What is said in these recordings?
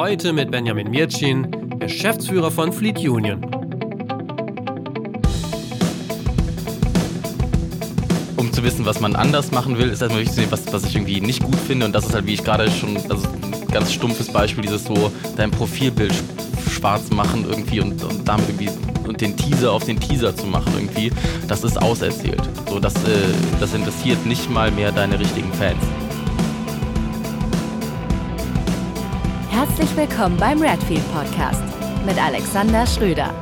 Heute mit Benjamin Mircin, Geschäftsführer von Fleet Union. Um zu wissen, was man anders machen will, ist erstmal wichtig zu sehen, was, was ich irgendwie nicht gut finde. Und das ist halt, wie ich gerade schon, also ein ganz stumpfes Beispiel, dieses so, dein Profilbild schwarz machen irgendwie und, und damit irgendwie und den Teaser auf den Teaser zu machen irgendwie, das ist auserzählt. So, das, äh, das interessiert nicht mal mehr deine richtigen Fans. Herzlich willkommen beim Redfield Podcast mit Alexander Schröder.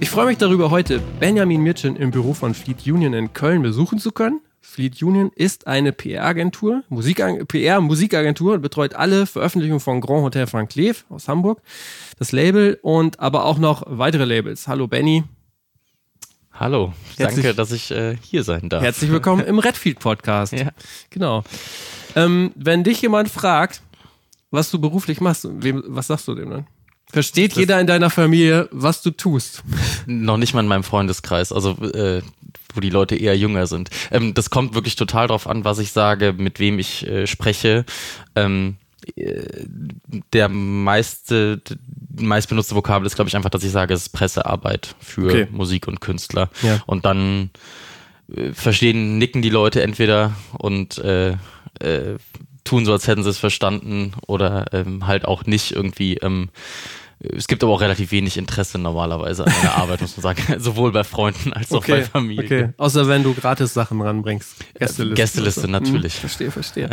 Ich freue mich darüber, heute Benjamin Mircin im Büro von Fleet Union in Köln besuchen zu können. Fleet Union ist eine PR-Agentur, Musik PR-Musikagentur und betreut alle Veröffentlichungen von Grand Hotel Frank Cleef aus Hamburg, das Label und aber auch noch weitere Labels. Hallo Benny. Hallo, Herzlich, danke, dass ich äh, hier sein darf. Herzlich willkommen im Redfield Podcast. Ja. Genau. Ähm, wenn dich jemand fragt, was du beruflich machst, wem, was sagst du dem dann? Versteht Das- jeder in deiner Familie, was du tust? Noch nicht mal in meinem Freundeskreis, also äh, wo die Leute eher jünger sind. Ähm, das kommt wirklich total drauf an, was ich sage, mit wem ich äh, spreche. Ähm, äh, der meiste, die meistbenutzte Vokabel ist, glaube ich, einfach, dass ich sage, es ist Pressearbeit für Okay. Musik und Künstler. Ja. Und dann äh, verstehen, nicken die Leute entweder und äh, äh, tun so, als hätten sie es verstanden oder ähm, halt auch nicht irgendwie. Ähm, es gibt aber auch relativ wenig Interesse normalerweise an meiner Arbeit, muss man sagen. Sowohl bei Freunden als auch bei Familie. Okay. Außer wenn du gratis Sachen ranbringst. Gästeliste. Gästeliste, natürlich. Hm, verstehe, verstehe.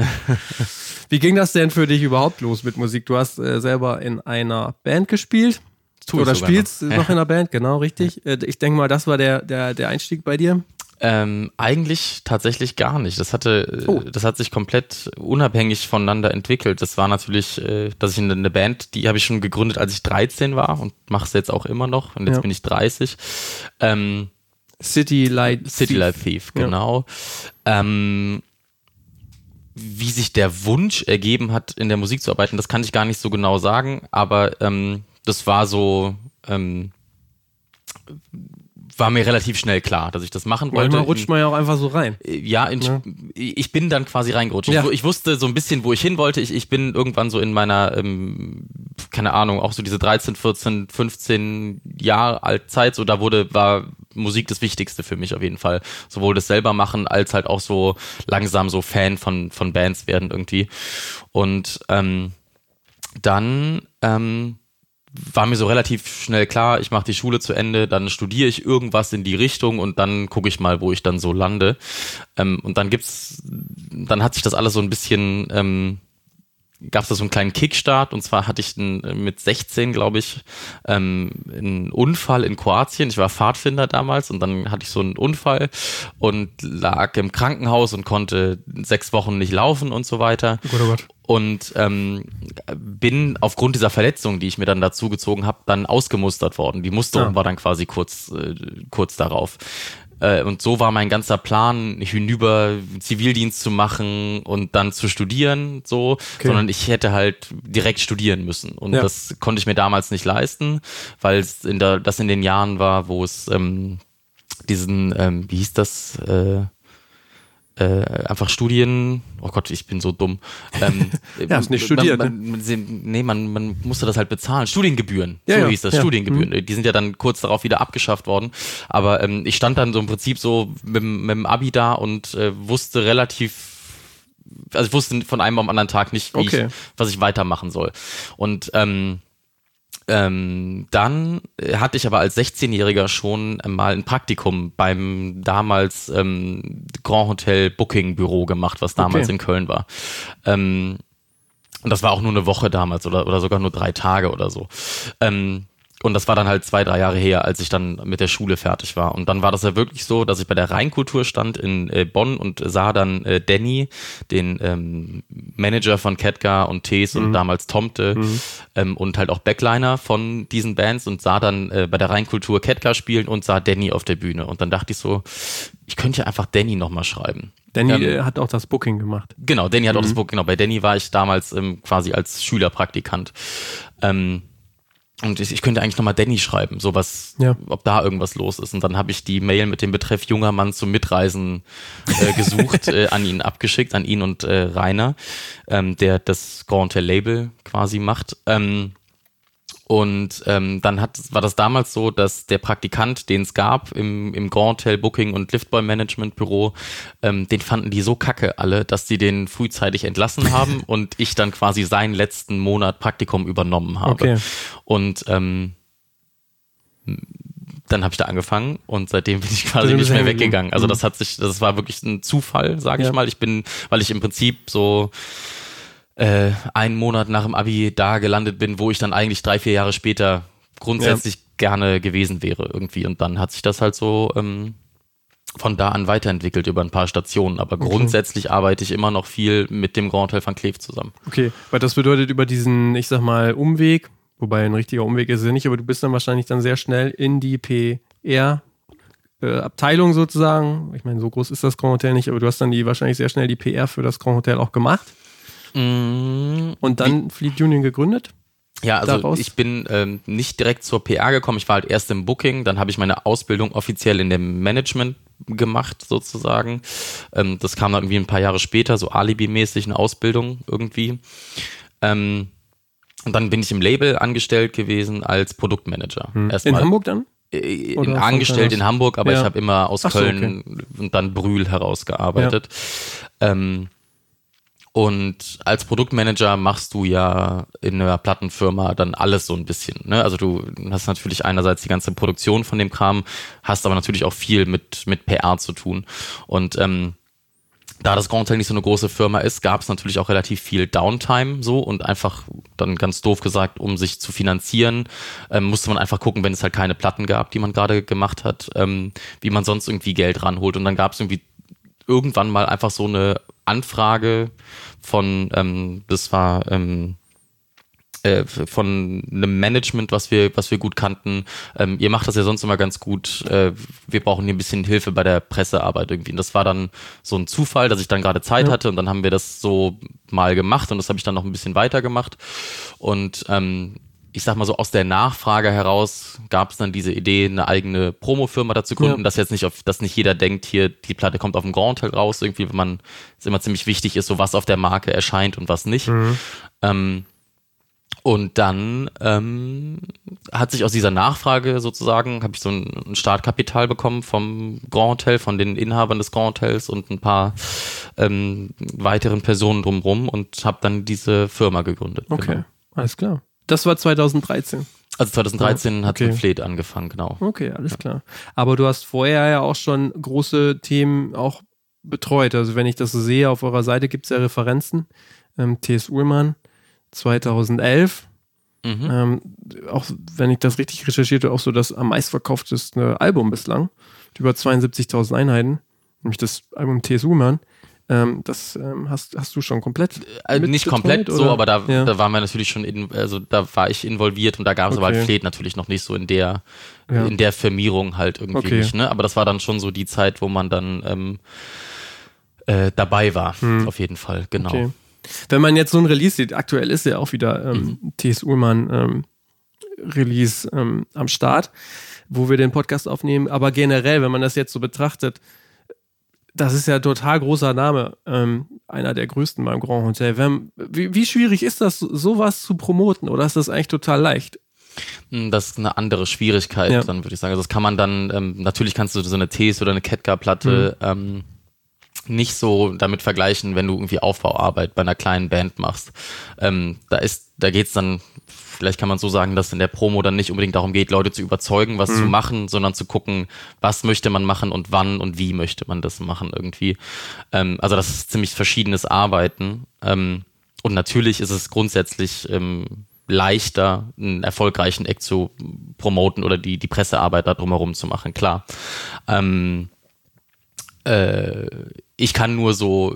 Wie ging das denn für dich überhaupt los mit Musik? Du hast äh, selber in einer Band gespielt. Tu ich Oder spielst noch. noch, in einer Band, genau, richtig. Äh, Ich denke mal, das war der, der, der Einstieg bei dir. Ähm, eigentlich tatsächlich gar nicht. Das hatte, Oh. äh, das hat sich komplett unabhängig voneinander entwickelt. Das war natürlich, äh, dass ich in eine Band, die habe ich schon gegründet, als ich 13 war und mache es jetzt auch immer noch. Und jetzt Ja. bin ich 30. Ähm, City Light. City Thief. Life Thief, Ja. genau. Ähm, wie sich der Wunsch ergeben hat, in der Musik zu arbeiten, das kann ich gar nicht so genau sagen, aber ähm, das war so, ähm, war mir relativ schnell klar, dass ich das machen wollte. Manchmal rutscht man ja auch einfach so rein. Ja, in, Ja. ich bin dann quasi reingerutscht. Ja. Ich, ich wusste so ein bisschen, wo ich hin wollte. Ich, ich bin irgendwann so in meiner, ähm, keine Ahnung, auch so diese 13, 14, 15 Jahre alt Zeit, so da wurde, war Musik das Wichtigste für mich auf jeden Fall. Sowohl das selber machen, als halt auch so langsam so Fan von, von Bands werden irgendwie. Und ähm, dann ähm, war mir so relativ schnell klar, ich mache die Schule zu Ende, dann studiere ich irgendwas in die Richtung und dann gucke ich mal, wo ich dann so lande. Ähm, und dann gibt's, dann hat sich das alles so ein bisschen, ähm, gab es da so einen kleinen Kickstart und zwar hatte ich einen, äh, mit 16, glaube ich, ähm, einen Unfall in Kroatien. Ich war Pfadfinder damals und dann hatte ich so einen Unfall und lag im Krankenhaus und konnte sechs Wochen nicht laufen und so weiter Gott, oh Gott. Und ähm, bin aufgrund dieser Verletzung, die ich mir dann dazu gezogen habe, dann ausgemustert worden. Die Musterung Ah. war dann quasi kurz, äh, kurz darauf. Äh, und so war mein ganzer Plan, hinüber Zivildienst zu machen und dann zu studieren, so, Okay. sondern ich hätte halt direkt studieren müssen. Und Ja. das konnte ich mir damals nicht leisten, weil es in der, das in den Jahren war, wo es ähm, diesen, ähm, wie hieß das, äh, äh, einfach Studien, oh Gott, ich bin so dumm. Ähm, Ja, hast nicht studiert, Man, man, man, nee, man, man musste das halt bezahlen. Studiengebühren, Ja, so ja, hieß das, ja. Mhm. Studiengebühren. Die sind ja dann kurz darauf wieder abgeschafft worden. Aber ähm, ich stand dann so im Prinzip so mit, dem- mit dem Abi da und äh, wusste relativ also ich wusste von einem am anderen Tag nicht, Okay. ich, was ich weitermachen soll. Und ähm, ähm, dann äh, hatte ich aber als 16-Jähriger schon mal ein Praktikum beim damals ähm, Grand Hotel Booking Büro gemacht, was damals Okay. in Köln war. Ähm, und das war auch nur eine Woche damals oder, oder sogar nur drei Tage oder so. Ähm, und das war dann halt zwei, drei Jahre her, als ich dann mit der Schule fertig war. Und dann war das ja wirklich so, dass ich bei der Rheinkultur stand in äh, Bonn und sah dann äh, Danny, den ähm, Manager von Ketka und Tees und damals Tomte ähm, und halt auch Backliner von diesen Bands und sah dann äh, bei der Rheinkultur Ketka spielen und sah Danny auf der Bühne. Und dann dachte ich so, ich könnte ja einfach Danny nochmal schreiben. Danny Ähm, äh, hat auch das Booking gemacht. Genau, Danny hat auch das Book, genau. Bei Danny war ich damals ähm, quasi als Schülerpraktikant. Ähm, und ich, ich könnte eigentlich nochmal Danny schreiben, so was, Ja. ob da irgendwas los ist. Und dann habe ich die Mail mit dem Betreff junger Mann zum Mitreisen äh, gesucht, äh, an ihn abgeschickt, an ihn und äh, Rainer, ähm, der das Grand Hotel Label quasi macht. Ähm, und ähm, dann hat, war das damals so, dass der Praktikant, den es gab im, im Grand Hotel Booking und Liftboy Management Büro, ähm, den fanden die so kacke alle, dass die den frühzeitig entlassen haben und ich dann quasi seinen letzten Monat Praktikum übernommen habe. Okay. Und ähm, dann habe ich da angefangen und seitdem bin ich quasi Seitdem nicht mehr weggegangen. Also Mhm. das hat sich, das war wirklich ein Zufall, sage Ja. ich mal. Ich bin, weil ich im Prinzip so äh, einen Monat nach dem Abi da gelandet bin, wo ich dann eigentlich drei, vier Jahre später grundsätzlich gerne gewesen wäre irgendwie. Und dann hat sich das halt so ähm, von da an weiterentwickelt über ein paar Stationen. Aber grundsätzlich arbeite ich immer noch viel mit dem Grand Hotel van Cleef zusammen. Okay, weil das bedeutet über diesen, ich sag mal, Umweg, wobei ein richtiger Umweg ist es ja nicht, aber du bist dann wahrscheinlich dann sehr schnell in die PR äh, Abteilung sozusagen. Ich meine, so groß ist das Grand Hotel nicht, aber du hast dann die wahrscheinlich sehr schnell die PR für das Grand Hotel auch gemacht Mm, und dann Fleet Union gegründet. Ja, also daraus? ich bin ähm, nicht direkt zur PR gekommen. Ich war halt erst im Booking, dann habe ich meine Ausbildung offiziell in dem Management gemacht sozusagen. Ähm, das kam dann irgendwie ein paar Jahre später, so Alibi-mäßig eine Ausbildung irgendwie. Ähm, und dann bin ich im Label angestellt gewesen als Produktmanager. In Erstmal Hamburg dann? äh, in, von angestellt in? Hamburg, aber Ja. ich habe immer aus so, Köln und dann Brühl herausgearbeitet. Ähm, und als Produktmanager machst du ja in einer Plattenfirma dann alles so ein bisschen. Ne? Also du hast natürlich einerseits die ganze Produktion von dem Kram, hast aber natürlich auch viel mit, mit PR zu tun. Und ähm, da das Grand Hotel nicht so eine große Firma ist, gab es natürlich auch relativ viel Downtime so und einfach dann ganz doof gesagt, um sich zu finanzieren, ähm, musste man einfach gucken, wenn es halt keine Platten gab, die man gerade gemacht hat, ähm, wie man sonst irgendwie Geld ranholt. Und dann gab es irgendwie irgendwann mal einfach so eine Anfrage von, ähm, das war ähm, äh, von einem Management, was wir, was wir gut kannten. Ähm, ihr macht das ja sonst immer ganz gut. Äh, wir brauchen hier ein bisschen Hilfe bei der Pressearbeit irgendwie. Und das war dann so ein Zufall, dass ich dann gerade Zeit Ja. hatte und dann haben wir das so mal gemacht und das habe ich dann noch ein bisschen weiter gemacht. Und ähm, ich sag mal so, aus der Nachfrage heraus gab es dann diese Idee, eine eigene Promofirma dazu gründen, Ja. dass jetzt nicht auf, dass nicht jeder denkt, hier, die Platte kommt auf dem Grand Hotel raus, irgendwie, wenn man, es immer ziemlich wichtig ist, so was auf der Marke erscheint und was nicht. Ähm, und dann ähm, hat sich aus dieser Nachfrage sozusagen, habe ich so ein, ein Startkapital bekommen vom Grand Hotel, von den Inhabern des Grand Hotels und ein paar ähm, weiteren Personen drumherum und habe dann diese Firma gegründet. Okay, Genau. alles klar. Das war 2013. Also 2013 hat Okay. Fleet angefangen, genau. Okay, alles klar. Aber du hast vorher ja auch schon große Themen auch betreut. Also wenn ich das so sehe, auf eurer Seite gibt es ja Referenzen. Ähm, T.S. Ullmann 2011. Mhm. Ähm, auch wenn ich das richtig recherchiert habe, auch so das am meistverkaufteste Album bislang. Mit über 72.000 Einheiten. Nämlich das Album T.S. Ullmann. Ähm, das ähm, hast, hast du schon komplett Äh, mit nicht komplett so, oder? aber da, Ja. da waren wir natürlich schon in, also da war ich involviert und da gab es aber Okay. halt Fleet natürlich noch nicht so in der, Ja. in der Firmierung halt irgendwie Okay. nicht, ne? Aber das war dann schon so die Zeit, wo man dann ähm, äh, dabei war, auf jeden Fall, genau. Hm. Okay. Wenn man jetzt so ein Release sieht, aktuell ist ja auch wieder ähm, T.S. Ullmann ähm, Release ähm, am Start, wo wir den Podcast aufnehmen. Aber generell, wenn man das jetzt so betrachtet, das ist ja total großer Name, ähm, einer der größten beim Grand Hotel. Wenn, wie, wie schwierig ist das, sowas zu promoten oder ist das eigentlich total leicht? Mm, Das ist eine andere Schwierigkeit, Ja. dann würde ich sagen. Also das kann man dann, ähm, natürlich kannst du so eine Ts oder eine Ketka-Platte Mhm. ähm, nicht so damit vergleichen, wenn du irgendwie Aufbauarbeit bei einer kleinen Band machst. Ähm, da ist, da geht's dann, vielleicht kann man so sagen, dass in der Promo dann nicht unbedingt darum geht, Leute zu überzeugen, was Mhm. zu machen, sondern zu gucken, was möchte man machen und wann und wie möchte man das machen irgendwie. Ähm, also das ist ziemlich verschiedenes Arbeiten. Ähm, und natürlich ist es grundsätzlich ähm, leichter, einen erfolgreichen Act zu promoten oder die, die Pressearbeit da drumherum zu machen, klar. Ähm, äh, ich kann nur so,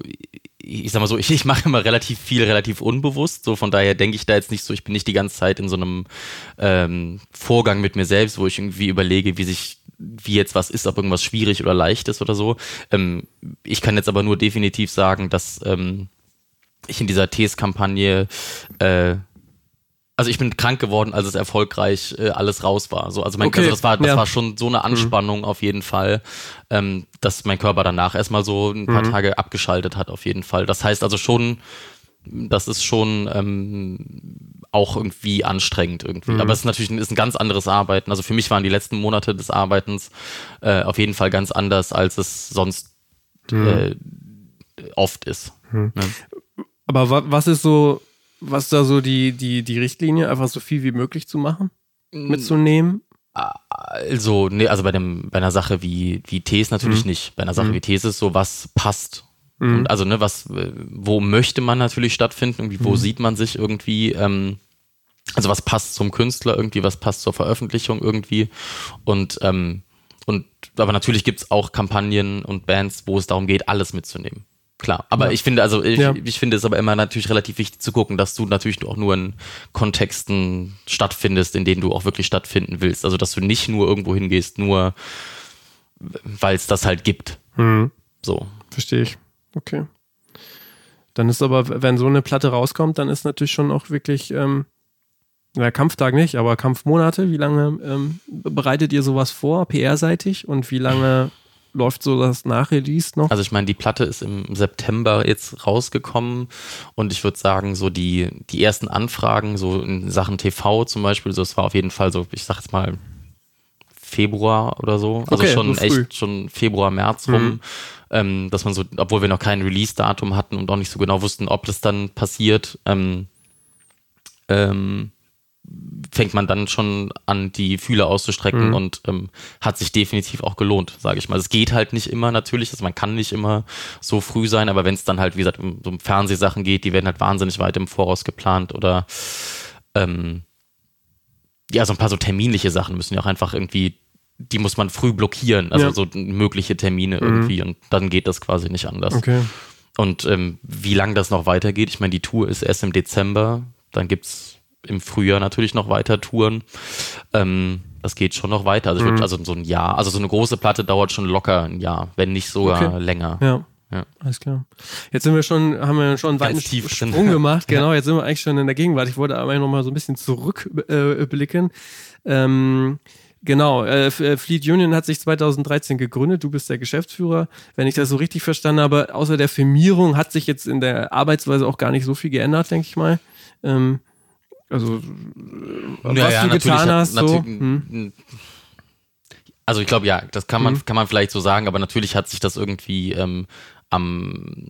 ich sag mal so, ich, ich mache immer relativ viel, relativ unbewusst. So von daher denke ich da jetzt nicht so, ich bin nicht die ganze Zeit in so einem ähm, Vorgang mit mir selbst, wo ich irgendwie überlege, wie sich, wie jetzt was ist, ob irgendwas schwierig oder leicht ist oder so. Ähm, ich kann jetzt aber nur definitiv sagen, dass ähm, ich in dieser Ts-Kampagne äh, also ich bin krank geworden, als es erfolgreich äh, alles raus war. So, also mein Okay, also das war, das ja. war schon so eine Anspannung auf jeden Fall, ähm, dass mein Körper danach erstmal so ein paar Tage abgeschaltet hat, auf jeden Fall. Das heißt also schon, das ist schon ähm, auch irgendwie anstrengend irgendwie. Aber es ist natürlich ein, ist ein ganz anderes Arbeiten. Also für mich waren die letzten Monate des Arbeitens äh, auf jeden Fall ganz anders, als es sonst äh, oft ist. Ne? Aber wa was ist so, was ist da so die, die, die Richtlinie, einfach so viel wie möglich zu machen? Mitzunehmen? Also, nee, also bei dem, bei einer Sache wie, wie Tees natürlich nicht. Bei einer Sache wie Tees ist so, was passt. Und also, ne, was, äh, wo möchte man natürlich stattfinden, irgendwie, wo sieht man sich irgendwie, ähm, also was passt zum Künstler irgendwie, was passt zur Veröffentlichung irgendwie. Und, ähm, und aber natürlich gibt's auch Kampagnen und Bands, wo es darum geht, alles mitzunehmen. Klar, aber ich finde, also ich, Ja. ich finde es aber immer natürlich relativ wichtig zu gucken, dass du natürlich auch nur in Kontexten stattfindest, in denen du auch wirklich stattfinden willst. Also dass du nicht nur irgendwo hingehst, nur weil es das halt gibt. So. Verstehe ich. Okay. Dann ist aber, wenn so eine Platte rauskommt, dann ist natürlich schon auch wirklich, ähm, na, Kampftag nicht, aber Kampfmonate. Wie lange ähm, bereitet ihr sowas vor, PR-seitig? Und wie lange läuft so das Nachrelease noch? Also ich meine, die Platte ist im September jetzt rausgekommen und ich würde sagen, so die, die ersten Anfragen, so in Sachen TV zum Beispiel, so es war auf jeden Fall so, ich sag jetzt mal Februar oder so. Also Okay, schon echt schon Februar, März rum. Ähm, dass man so, obwohl wir noch kein Release-Datum hatten und auch nicht so genau wussten, ob das dann passiert, ähm, ähm, fängt man dann schon an, die Fühler auszustrecken Mhm. und ähm, hat sich definitiv auch gelohnt, sage ich mal. Es geht halt nicht immer natürlich, also man kann nicht immer so früh sein, aber wenn es dann halt, wie gesagt, um, um Fernsehsachen geht, die werden halt wahnsinnig weit im Voraus geplant oder ähm, ja, so ein paar so terminliche Sachen müssen ja auch einfach irgendwie, die muss man früh blockieren, also Ja. Mhm. so mögliche Termine irgendwie und dann geht das quasi nicht anders. Okay. Und ähm, wie lange das noch weitergeht, ich meine, die Tour ist erst im Dezember, dann gibt's im Frühjahr natürlich noch weiter Touren. Ähm, das geht schon noch weiter. Also, ich würd, Mhm. also so ein Jahr, also so eine große Platte dauert schon locker ein Jahr, wenn nicht sogar Okay. länger. Ja. Ja. Alles klar. Jetzt sind wir schon, haben wir schon einen weiten tief drin. Sprung gemacht. Genau, jetzt sind wir eigentlich schon in der Gegenwart. Ich wollte aber noch mal so ein bisschen zurückblicken. Äh, ähm, genau, äh, äh, Fleet Union hat sich 2013 gegründet. Du bist der Geschäftsführer. Wenn ich das so richtig verstanden habe, außer der Firmierung hat sich jetzt in der Arbeitsweise auch gar nicht so viel geändert, denke ich mal. Ähm, also, äh, was Naja, du natürlich getan hat- hast, so. natürlich- Hm. Also ich glaube, ja, das kann man, Mhm. kann man vielleicht so sagen, aber natürlich hat sich das irgendwie ähm, am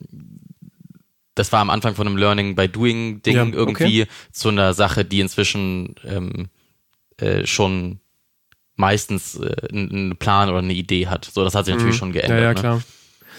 das war am Anfang von einem Learning by Doing Ding Ja, okay. irgendwie zu einer Sache, die inzwischen ähm, äh, schon meistens äh, einen Plan oder eine Idee hat. So, das hat sich natürlich schon geändert. Mhm. Ja, ja, ne?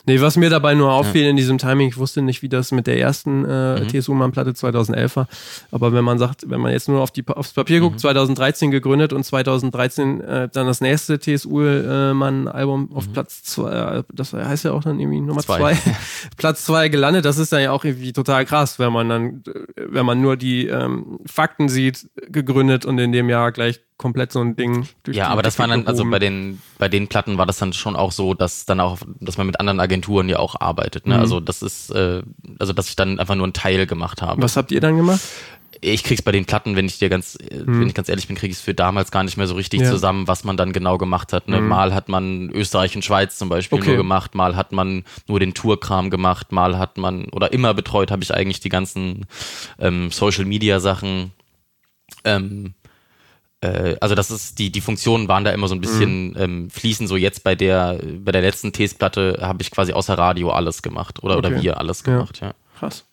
Nee, was mir dabei nur auffiel in diesem Timing, ich wusste nicht, wie das mit der ersten äh, Mhm. TSU-Mann-Platte 2011 war, aber wenn man sagt, wenn man jetzt nur auf die, aufs Papier Mhm. guckt, 2013 gegründet und 2013 äh, dann das nächste TSU-Mann-Album auf Platz zwei, äh, das heißt ja auch dann irgendwie Nummer zwei, Mhm. Zwei. Platz zwei gelandet, das ist dann ja auch irgendwie total krass, wenn man dann, äh, wenn man nur die ähm, Fakten sieht, gegründet und in dem Jahr gleich komplett so ein Ding durch Ja, aber das war dann, also bei den, bei den Platten war das dann schon auch so, dass dann auch, dass man mit anderen Agenturen ja auch arbeitet. Mhm. Ne? Also das ist, äh, also dass ich dann einfach nur einen Teil gemacht habe. Was habt ihr dann gemacht? ich krieg's bei den Platten, wenn ich dir ganz, äh, wenn ich ganz ehrlich bin, krieg ich es für damals gar nicht mehr so richtig. Ja. zusammen, was man dann genau gemacht hat. Ne? Mal hat man Österreich und Schweiz zum Beispiel Okay. nur gemacht, mal hat man nur den Tourkram gemacht, mal hat man, oder immer betreut habe ich eigentlich die ganzen ähm, Social Media Sachen. Ähm, äh, also das ist, die, die Funktionen waren da immer so ein bisschen ähm, fließen. So jetzt bei der, bei der letzten Ts-Platte habe ich quasi außer Radio alles gemacht. Oder, Okay. oder wir alles Ja. gemacht, ja. Krass.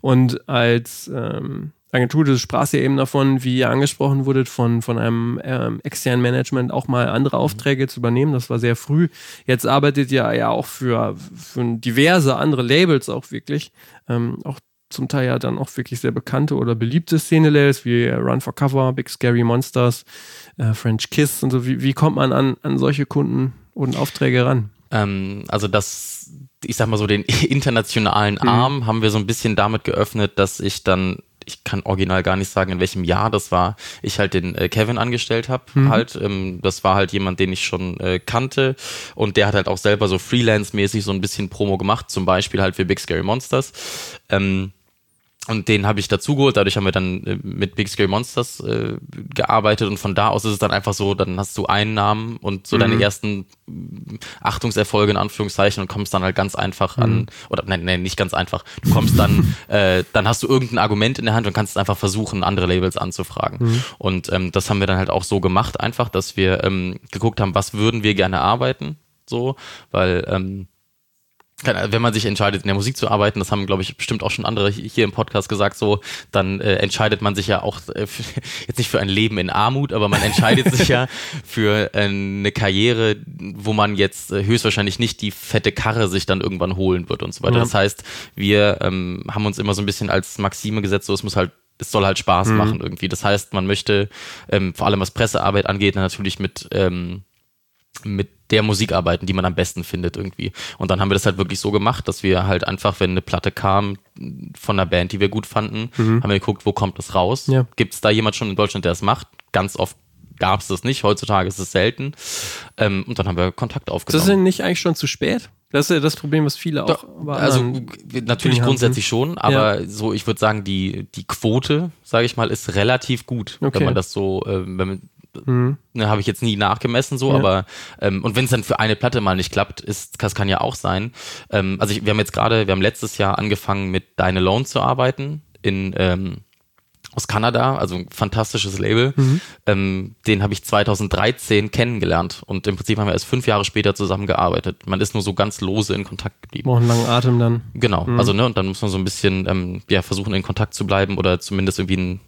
Und als ähm, Agentur, du sprachst ja eben davon, wie ihr angesprochen wurdet, von, von einem ähm, externen Management auch mal andere Aufträge zu übernehmen. Das war sehr früh. Jetzt arbeitet ihr ja auch für, für diverse andere Labels auch wirklich. Ähm, auch zum Teil ja dann auch wirklich sehr bekannte oder beliebte Szene-Labels wie äh, Run for Cover, Big Scary Monsters, äh, French Kiss und so. Wie, wie kommt man an, an solche Kunden und Aufträge ran? Ähm, also das, ich sag mal so, den internationalen Arm haben wir so ein bisschen damit geöffnet, dass ich dann, ich kann original gar nicht sagen, in welchem Jahr das war, ich halt den äh, Kevin angestellt habe. Halt, ähm, das war halt jemand, den ich schon äh, kannte und der hat halt auch selber so Freelance-mäßig so ein bisschen Promo gemacht, zum Beispiel halt für Big Scary Monsters. Ähm, und den habe ich dazu geholt. Dadurch haben wir dann äh, mit Big Scary Monsters äh, gearbeitet und von da aus ist es dann einfach so, dann hast du einen Namen und so mhm. deine ersten äh, Achtungserfolge in Anführungszeichen und kommst dann halt ganz einfach an, mhm. oder nein, nein, nicht ganz einfach. Du kommst dann, äh, dann hast du irgendein Argument in der Hand und kannst einfach versuchen, andere Labels anzufragen. Mhm. Und ähm, das haben wir dann halt auch so gemacht, einfach, dass wir ähm, geguckt haben, was würden wir gerne arbeiten, so, weil ähm, wenn man sich entscheidet, in der Musik zu arbeiten, das haben, glaube ich, bestimmt auch schon andere hier im Podcast gesagt, so, dann äh, entscheidet man sich ja auch äh, für, jetzt nicht für ein Leben in Armut, aber man entscheidet sich ja für äh, eine Karriere, wo man jetzt äh, höchstwahrscheinlich nicht die fette Karre sich dann irgendwann holen wird und so weiter. Mhm. Das heißt, wir ähm, haben uns immer so ein bisschen als Maxime gesetzt, so es muss halt es soll halt Spaß mhm. machen irgendwie. Das heißt, man möchte ähm, vor allem was Pressearbeit angeht, natürlich mit ähm, mit der Musik arbeiten, die man am besten findet irgendwie. Und dann haben wir das halt wirklich so gemacht, dass wir halt einfach, wenn eine Platte kam von einer Band, die wir gut fanden, mhm. haben wir geguckt, wo kommt das raus? Ja. Gibt es da jemand schon in Deutschland, der es macht? Ganz oft gab es das nicht. Heutzutage ist es selten. Ähm, und dann haben wir Kontakt aufgenommen. Ist das denn nicht eigentlich schon zu spät? Das ist ja das Problem, was viele auch. Doch, also natürlich grundsätzlich schon, aber ja. so, ich würde sagen, die, die Quote, sage ich mal, ist relativ gut, okay. wenn man das so, äh, wenn man Mhm. Ne, Habe ich jetzt nie nachgemessen so, ja. aber ähm, und wenn es dann für eine Platte mal nicht klappt, ist, das kann ja auch sein. Ähm, also ich, wir haben jetzt gerade, wir haben letztes Jahr angefangen mit Deine Alone zu arbeiten in ähm, aus Kanada, also ein fantastisches Label. Mhm. Ähm, den habe ich 2013 kennengelernt und im Prinzip haben wir erst fünf Jahre später zusammengearbeitet. Man ist nur so ganz lose in Kontakt geblieben. Braucht einen langen Atem dann. Genau, mhm. also ne, und dann muss man so ein bisschen ähm, ja, versuchen in Kontakt zu bleiben oder zumindest irgendwie einen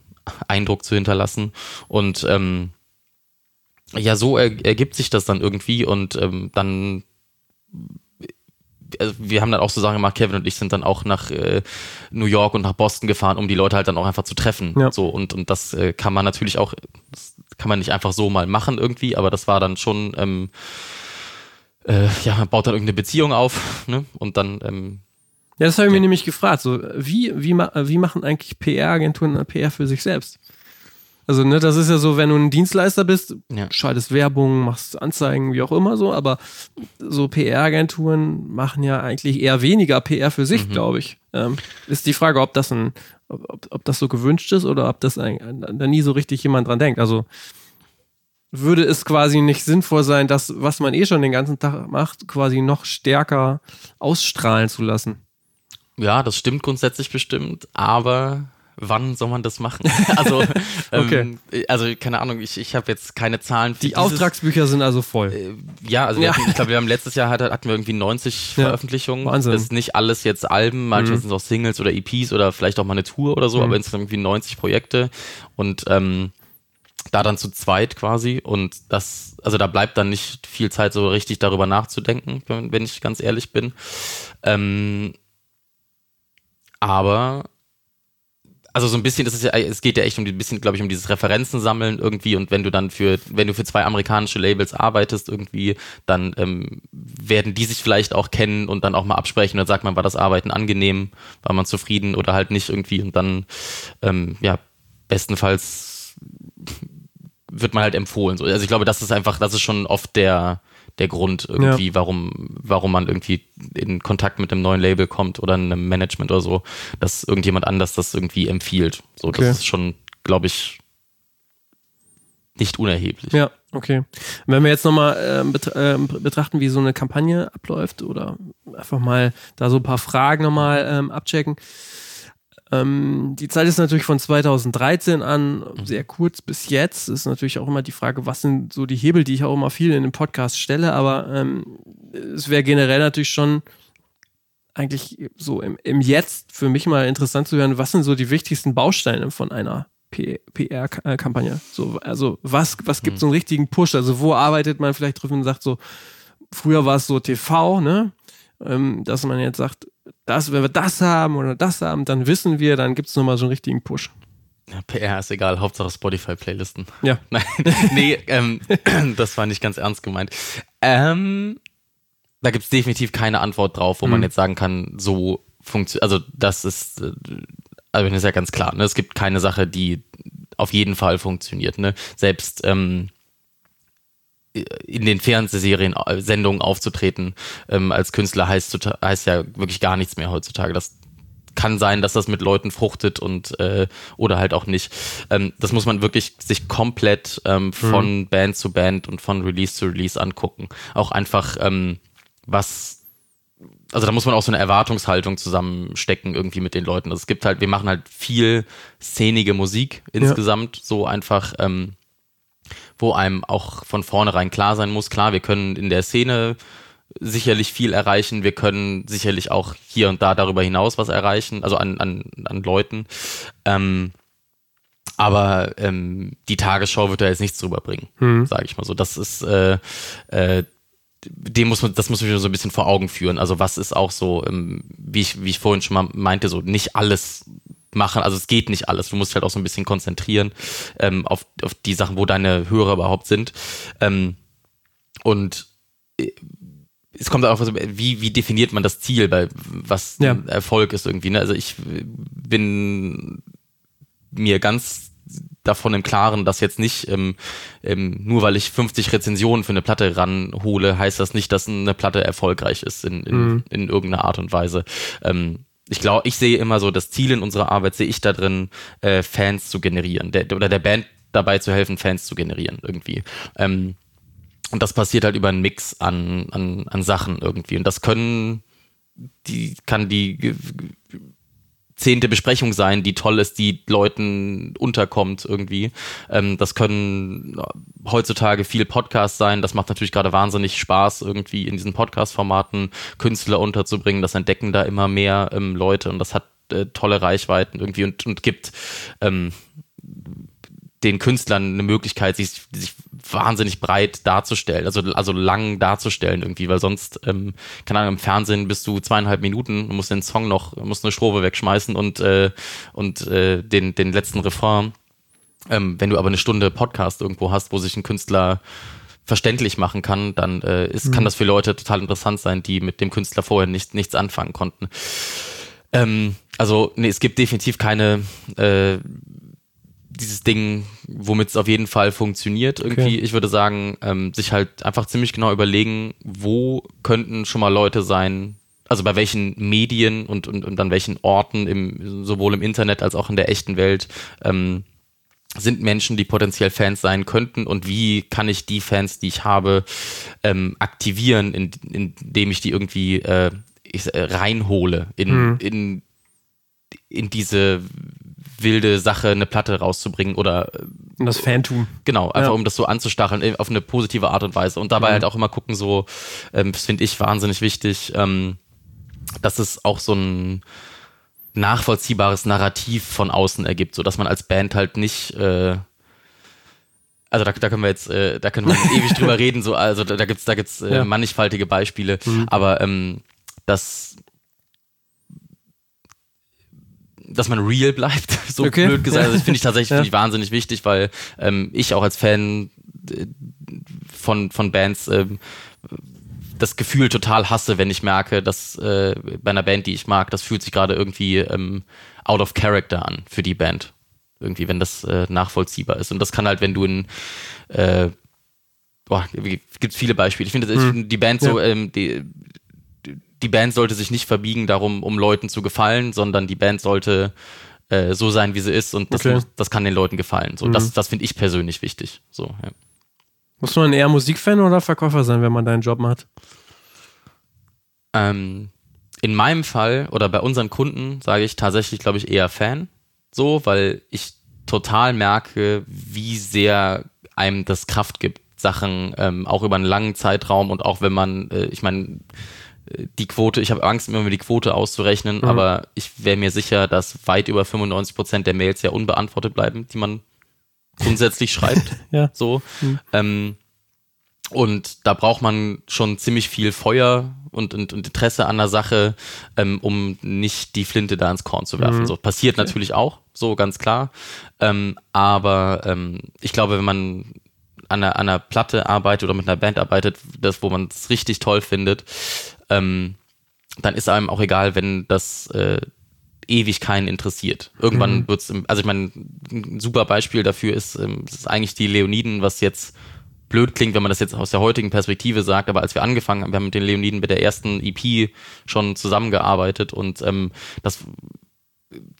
Eindruck zu hinterlassen. Und ähm, ja, so er, ergibt sich das dann irgendwie und ähm, dann also wir haben dann auch so Sachen gemacht, Kevin und ich sind dann auch nach äh, New York und nach Boston gefahren, um die Leute halt dann auch einfach zu treffen. Ja. So, und, und das äh, kann man natürlich auch, das kann man nicht einfach so mal machen irgendwie, aber das war dann schon, ähm, äh, ja, man baut dann irgendeine Beziehung auf, ne? Und dann, ähm, ja, das habe ich ja. mir nämlich gefragt. So, wie, wie, wie machen eigentlich PR-Agenturen PR für sich selbst? Also, ne, das ist ja so, wenn du ein Dienstleister bist, ja. schaltest Werbung, machst Anzeigen, wie auch immer so, aber so PR-Agenturen machen ja eigentlich eher weniger PR für sich, mhm. glaube ich. Ähm, ist die Frage, ob das ein, ob, ob das so gewünscht ist oder ob das ein, da nie so richtig jemand dran denkt. Also würde es quasi nicht sinnvoll sein, das, was man eh schon den ganzen Tag macht, quasi noch stärker ausstrahlen zu lassen. Ja, das stimmt grundsätzlich bestimmt, aber wann soll man das machen? also, okay. ähm, also keine Ahnung, ich, ich habe jetzt keine Zahlen. Für Die dieses, Auftragsbücher sind also voll. Äh, ja, also ja. Hatten, ich glaube, wir haben letztes Jahr hatten, hatten wir irgendwie 90 ja. Veröffentlichungen. Wahnsinn. Das ist nicht alles jetzt Alben, manchmal mhm. sind es auch Singles oder EPs oder vielleicht auch mal eine Tour oder so, mhm. aber insgesamt irgendwie 90 Projekte und ähm, da dann zu zweit quasi und das, also da bleibt dann nicht viel Zeit so richtig darüber nachzudenken, wenn ich ganz ehrlich bin. Ähm, aber also so ein bisschen, das ist ja, es geht ja echt um ein bisschen, glaube ich, um dieses Referenzen sammeln irgendwie und wenn du dann für, wenn du für zwei amerikanische Labels arbeitest irgendwie, dann ähm, werden die sich vielleicht auch kennen und dann auch mal absprechen und dann sagt man, war das Arbeiten angenehm, war man zufrieden oder halt nicht irgendwie und dann, ähm, ja, bestenfalls wird man halt empfohlen. So. Also ich glaube, das ist einfach, das ist schon oft der, der Grund irgendwie, ja. warum, warum man irgendwie in Kontakt mit einem neuen Label kommt oder einem Management oder so, dass irgendjemand anders das irgendwie empfiehlt. So, okay. das ist schon, glaube ich, nicht unerheblich. Ja, okay. Wenn wir jetzt nochmal äh, bet äh, betrachten, wie so eine Kampagne abläuft oder einfach mal da so ein paar Fragen nochmal ähm, abchecken. Ähm, die Zeit ist natürlich von 2013 an mhm. sehr kurz bis jetzt. Ist natürlich auch immer die Frage, was sind so die Hebel, die ich auch immer viel in dem Podcast stelle. Aber ähm, es wäre generell natürlich schon eigentlich so im, im Jetzt für mich mal interessant zu hören, was sind so die wichtigsten Bausteine von einer PR-Kampagne? So, also was, was gibt mhm. so einen richtigen Push? Also wo arbeitet man vielleicht drüber und sagt so, früher war es so TV, ne? Ähm, dass man jetzt sagt, das, wenn wir das haben oder das haben, dann wissen wir, dann gibt es nochmal so einen richtigen Push. Ja, PR ist egal, Hauptsache Spotify-Playlisten. Ja. Nein, nee, ähm, das war nicht ganz ernst gemeint. Ähm, da gibt es definitiv keine Antwort drauf, wo mhm. man jetzt sagen kann, so funktioniert, also das ist, äh, also das ist ja ganz klar, ne? es gibt keine Sache, die auf jeden Fall funktioniert. Ne? Selbst ähm, in den Fernsehserien, äh, Sendungen aufzutreten ähm, als Künstler heißt, heißt ja wirklich gar nichts mehr heutzutage. Das kann sein, dass das mit Leuten fruchtet und äh, oder halt auch nicht. Ähm, das muss man wirklich sich komplett ähm, von mhm. Band zu Band und von Release zu Release angucken. Auch einfach ähm, was also da muss man auch so eine Erwartungshaltung zusammenstecken irgendwie mit den Leuten. Also es gibt halt, wir machen halt viel szenige Musik insgesamt, ja. so einfach, ähm, wo einem auch von vornherein klar sein muss, klar, wir können in der Szene sicherlich viel erreichen, wir können sicherlich auch hier und da darüber hinaus was erreichen, also an, an, an Leuten. Ähm, aber ähm, die Tagesschau wird da jetzt nichts drüber bringen, hm. sage ich mal so. Das ist äh, äh, dem muss man, das muss man so ein bisschen vor Augen führen. Also was ist auch so, ähm, wie ich, wie ich vorhin schon mal meinte, so nicht alles machen. Also es geht nicht alles. Du musst halt auch so ein bisschen konzentrieren ähm, auf, auf die Sachen, wo deine Hörer überhaupt sind. Ähm, und äh, es kommt auch, wie, wie definiert man das Ziel, bei was ja. Erfolg ist irgendwie. Ne? Also ich bin mir ganz davon im Klaren, dass jetzt nicht ähm, ähm, nur weil ich 50 Rezensionen für eine Platte ranhole, heißt das nicht, dass eine Platte erfolgreich ist in, in, mhm. in irgendeiner Art und Weise. Ähm, ich glaube, ich sehe immer so das Ziel in unserer Arbeit, sehe ich da drin, äh, Fans zu generieren der, oder der Band dabei zu helfen, Fans zu generieren irgendwie. Ähm, und das passiert halt über einen Mix an, an, an Sachen irgendwie. Und das können, die kann die zehnte Besprechung sein, die toll ist, die Leuten unterkommt irgendwie. Ähm, das können heutzutage viel Podcasts sein. Das macht natürlich gerade wahnsinnig Spaß, irgendwie in diesen Podcast-Formaten Künstler unterzubringen. Das entdecken da immer mehr ähm, Leute und das hat äh, tolle Reichweiten irgendwie und, und gibt ähm, den Künstlern eine Möglichkeit, sich, sich wahnsinnig breit darzustellen, also, also lang darzustellen irgendwie, weil sonst, ähm, keine Ahnung, im Fernsehen bist du zweieinhalb Minuten und musst den Song noch, musst eine Strophe wegschmeißen und, äh, und äh, den, den letzten Refrain. Ähm, wenn du aber eine Stunde Podcast irgendwo hast, wo sich ein Künstler verständlich machen kann, dann äh, ist, mhm. kann das für Leute total interessant sein, die mit dem Künstler vorher nicht, nichts anfangen konnten. Ähm, also, nee, es gibt definitiv keine äh, dieses Ding, womit es auf jeden Fall funktioniert. Irgendwie, okay. ich würde sagen, ähm, sich halt einfach ziemlich genau überlegen, wo könnten schon mal Leute sein, also bei welchen Medien und, und, und an welchen Orten, im, sowohl im Internet als auch in der echten Welt, ähm, sind Menschen, die potenziell Fans sein könnten und wie kann ich die Fans, die ich habe, ähm, aktivieren, indem in ich die irgendwie äh, ich, äh, reinhole in, mhm. in, in diese wilde Sache, eine Platte rauszubringen oder und das Fantum. Genau, einfach ja. um das so anzustacheln äh, auf eine positive Art und Weise. Und dabei mhm. halt auch immer gucken, so, ähm, das finde ich wahnsinnig wichtig, ähm, dass es auch so ein nachvollziehbares Narrativ von außen ergibt, so dass man als Band halt nicht äh, also da, da können wir jetzt, äh, da können wir ewig drüber reden, so, also da, da gibt's, da gibt's äh, ja. mannigfaltige Beispiele, mhm. aber ähm, das dass man real bleibt, so okay. blöd gesagt. Also das finde ich tatsächlich ja. ich wahnsinnig wichtig, weil ähm, ich auch als Fan äh, von, von Bands ähm, das Gefühl total hasse, wenn ich merke, dass äh, bei einer Band, die ich mag, das fühlt sich gerade irgendwie ähm, out of character an für die Band. Irgendwie, wenn das äh, nachvollziehbar ist. Und das kann halt, wenn du in äh, boah, gibt viele Beispiele. Ich finde, hm. die Band so, ja. ähm, die, die Band sollte sich nicht verbiegen darum, um Leuten zu gefallen, sondern die Band sollte äh, so sein, wie sie ist und das, okay. muss, das kann den Leuten gefallen. So, mhm. Das, das finde ich persönlich wichtig. So, ja. Muss man eher Musikfan oder Verkäufer sein, wenn man deinen Job macht? Ähm, in meinem Fall oder bei unseren Kunden sage ich tatsächlich, glaube ich, eher Fan. So, weil ich total merke, wie sehr einem das Kraft gibt, Sachen ähm, auch über einen langen Zeitraum und auch wenn man, äh, ich meine, die Quote, ich habe Angst, immer die Quote auszurechnen, mhm. aber ich wäre mir sicher, dass weit über 95 Prozent der Mails ja unbeantwortet bleiben, die man grundsätzlich schreibt. ja. So. Mhm. Ähm, und da braucht man schon ziemlich viel Feuer und, und, und Interesse an der Sache, ähm, um nicht die Flinte da ins Korn zu werfen. Mhm. So passiert natürlich auch, so ganz klar. Ähm, aber ähm, ich glaube, wenn man an einer, an einer Platte arbeitet oder mit einer Band arbeitet, das, wo man es richtig toll findet, ähm, dann ist einem auch egal, wenn das äh, ewig keinen interessiert. Irgendwann mhm. wird's, also ich meine, ein super Beispiel dafür ist, ähm, ist eigentlich die Leoniden, was jetzt blöd klingt, wenn man das jetzt aus der heutigen Perspektive sagt, aber als wir angefangen haben, wir haben mit den Leoniden bei der ersten EP schon zusammengearbeitet und ähm, das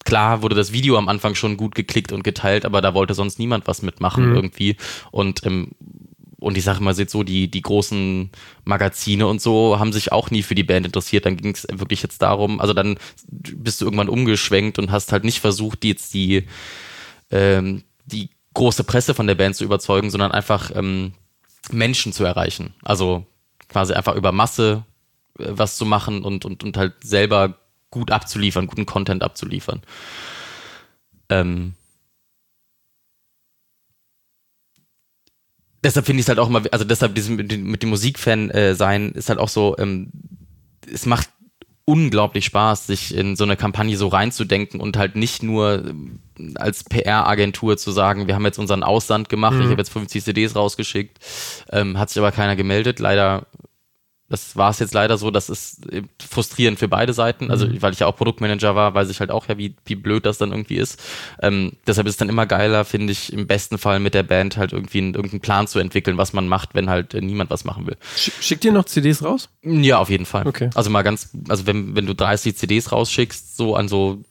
klar wurde das Video am Anfang schon gut geklickt und geteilt, aber da wollte sonst niemand was mitmachen Mhm. irgendwie. Und ähm, und ich sage mal jetzt so, die, die großen Magazine und so haben sich auch nie für die Band interessiert. Dann ging es wirklich jetzt darum, also dann bist du irgendwann umgeschwenkt und hast halt nicht versucht, die jetzt die, ähm, die große Presse von der Band zu überzeugen, sondern einfach ähm, Menschen zu erreichen. Also quasi einfach über Masse äh, was zu machen und, und, und halt selber gut abzuliefern, guten Content abzuliefern. Ähm, deshalb finde ich es halt auch immer, also deshalb diesem, mit, dem- Musikfan äh, sein ist halt auch so, ähm, es macht unglaublich Spaß, sich in so eine Kampagne so reinzudenken und halt nicht nur ähm, als PR-Agentur zu sagen, wir haben jetzt unseren Ausland gemacht, ich habe jetzt 50 CDs rausgeschickt, ähm, hat sich aber keiner gemeldet. Leider, das war es jetzt leider so, das ist äh, frustrierend für beide Seiten. Also, weil ich ja auch Produktmanager war, weiß ich halt auch ja, wie, wie blöd das dann irgendwie ist. Ähm, deshalb ist es dann immer geiler, finde ich, im besten Fall mit der Band halt irgendwie einen, irgendeinen Plan zu entwickeln, was man macht, wenn halt äh, niemand was machen will. Sch schickt ihr noch CDs raus? Ja, auf jeden Fall. Okay. Also mal ganz, also wenn, wenn du 30 CDs rausschickst, so an so,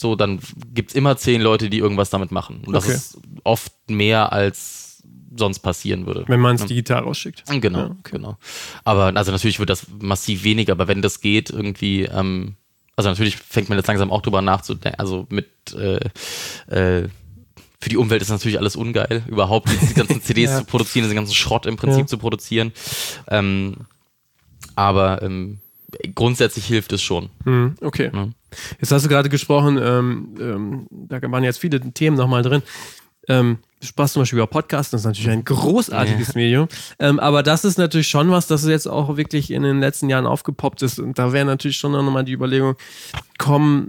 so, dann gibt's immer zehn Leute, die irgendwas damit machen. Und das Okay. ist oft mehr als sonst passieren würde. Wenn man es digital rausschickt. Genau, Ja, okay. genau. Aber also natürlich wird das massiv weniger, aber wenn das geht, irgendwie, ähm, also natürlich fängt man jetzt langsam auch drüber nachzudenken, also mit äh, äh, für die Umwelt ist natürlich alles ungeil, überhaupt die, die ganzen CDs Ja. zu produzieren, diesen ganzen Schrott im Prinzip Ja. zu produzieren. Ähm, aber ähm, grundsätzlich hilft es schon. Hm, okay. Ja. Jetzt hast du gerade gesprochen, ähm, ähm, da waren jetzt viele Themen nochmal drin. Du sprachst zum Beispiel über Podcasts, das ist natürlich ein großartiges Medium. Ähm, aber das ist natürlich schon was, das jetzt auch wirklich in den letzten Jahren aufgepoppt ist. Und da wäre natürlich schon nochmal die Überlegung, kommen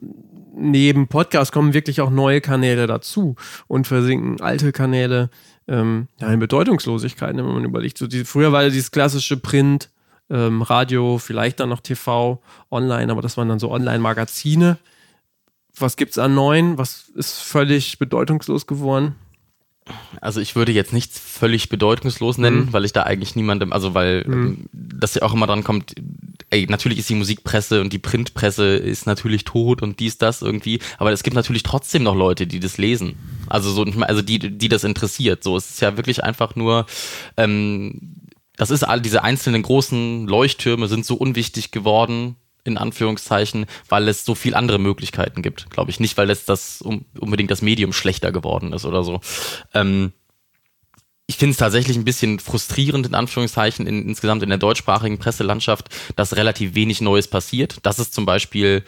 neben Podcasts kommen wirklich auch neue Kanäle dazu und versinken alte Kanäle ähm, ja, in Bedeutungslosigkeit, wenn man überlegt. So die, früher war ja dieses klassische Print, ähm, Radio, vielleicht dann noch TV, online, aber das waren dann so Online-Magazine. Was gibt's an neuen? Was ist völlig bedeutungslos geworden? Also ich würde jetzt nichts völlig bedeutungslos nennen, Mhm. weil ich da eigentlich niemandem, also weil ähm, das ja auch immer dran kommt, ey, natürlich ist die Musikpresse und die Printpresse ist natürlich tot und dies, das irgendwie, aber es gibt natürlich trotzdem noch Leute, die das lesen. Also so, also die, die das interessiert. So, es ist ja wirklich einfach nur, ähm, das ist all diese einzelnen großen Leuchttürme sind so unwichtig geworden, in Anführungszeichen, weil es so viel andere Möglichkeiten gibt, glaube ich. Nicht, weil es das um, unbedingt das Medium schlechter geworden ist oder so. Ähm, ich finde es tatsächlich ein bisschen frustrierend, in Anführungszeichen, in, insgesamt in der deutschsprachigen Presselandschaft, dass relativ wenig Neues passiert. Das ist zum Beispiel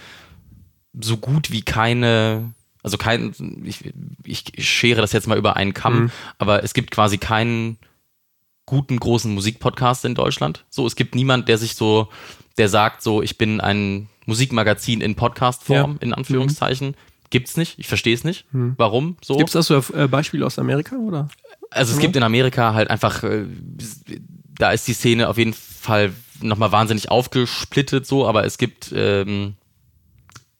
so gut wie keine, also kein, ich, ich schere das jetzt mal über einen Kamm, Mhm. aber es gibt quasi keinen guten großen Musikpodcast in Deutschland. So, es gibt niemand, der sich so, der sagt so, ich bin ein Musikmagazin in Podcastform, Ja. in Anführungszeichen. Gibt's nicht. Ich verstehe es nicht. Warum? So. Gibt's das so äh, Beispiele aus Amerika oder? Also es gibt in Amerika halt einfach, äh, da ist die Szene auf jeden Fall nochmal wahnsinnig aufgesplittet so, aber es gibt, ähm,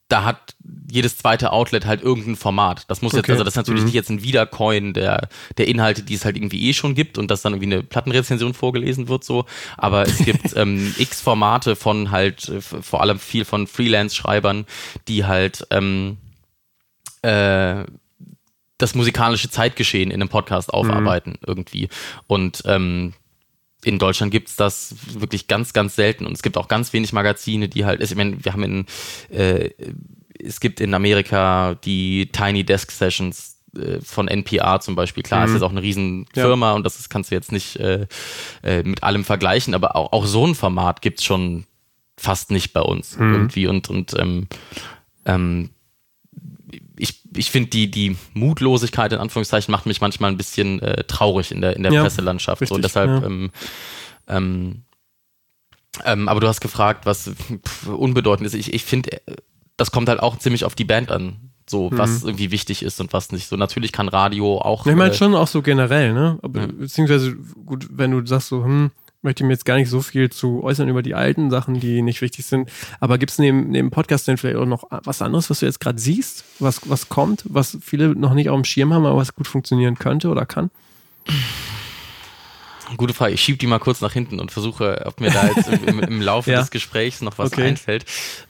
da hat jedes zweite Outlet halt irgendein Format. Das muss jetzt, Okay. also das ist natürlich Mhm. nicht jetzt ein Wiedercoin der, der Inhalte, die es halt irgendwie eh schon gibt und dass dann irgendwie eine Plattenrezension vorgelesen wird so, aber es gibt ähm, x Formate von halt äh, vor allem viel von Freelance-Schreibern, die halt ähm, äh, das musikalische Zeitgeschehen in einem Podcast aufarbeiten irgendwie. Und ähm, in Deutschland gibt's das wirklich ganz, ganz selten. Und es gibt auch ganz wenig Magazine, die halt, ich meine, wir haben in, äh, es gibt in Amerika die Tiny Desk Sessions äh, von NPR zum Beispiel. Klar, es ist auch eine riesen Ja. Firma und das kannst du jetzt nicht äh, äh, mit allem vergleichen, aber auch, auch so ein Format gibt's schon fast nicht bei uns irgendwie. Und, und ähm, ähm, ich, ich finde, die, die Mutlosigkeit in Anführungszeichen macht mich manchmal ein bisschen äh, traurig in der, in der Ja, Presselandschaft. richtig, und deshalb, ja. ähm, ähm, ähm, aber du hast gefragt, was pff, unbedeutend ist. Ich, ich finde, äh, das kommt halt auch ziemlich auf die Band an. So, was irgendwie wichtig ist und was nicht. So, natürlich kann Radio auch. Mhm. Ich meine äh, schon auch so generell, ne? Aber, Ja. Beziehungsweise, gut, wenn du sagst so, hm, möchte mir jetzt gar nicht so viel zu äußern über die alten Sachen, die nicht wichtig sind. Aber gibt es neben, neben Podcast denn vielleicht auch noch was anderes, was du jetzt gerade siehst, was, was kommt, was viele noch nicht auf dem Schirm haben, aber was gut funktionieren könnte oder kann? Gute Frage. Ich schiebe die mal kurz nach hinten und versuche, ob mir da jetzt im, im Laufe Ja. des Gesprächs noch was Okay. einfällt.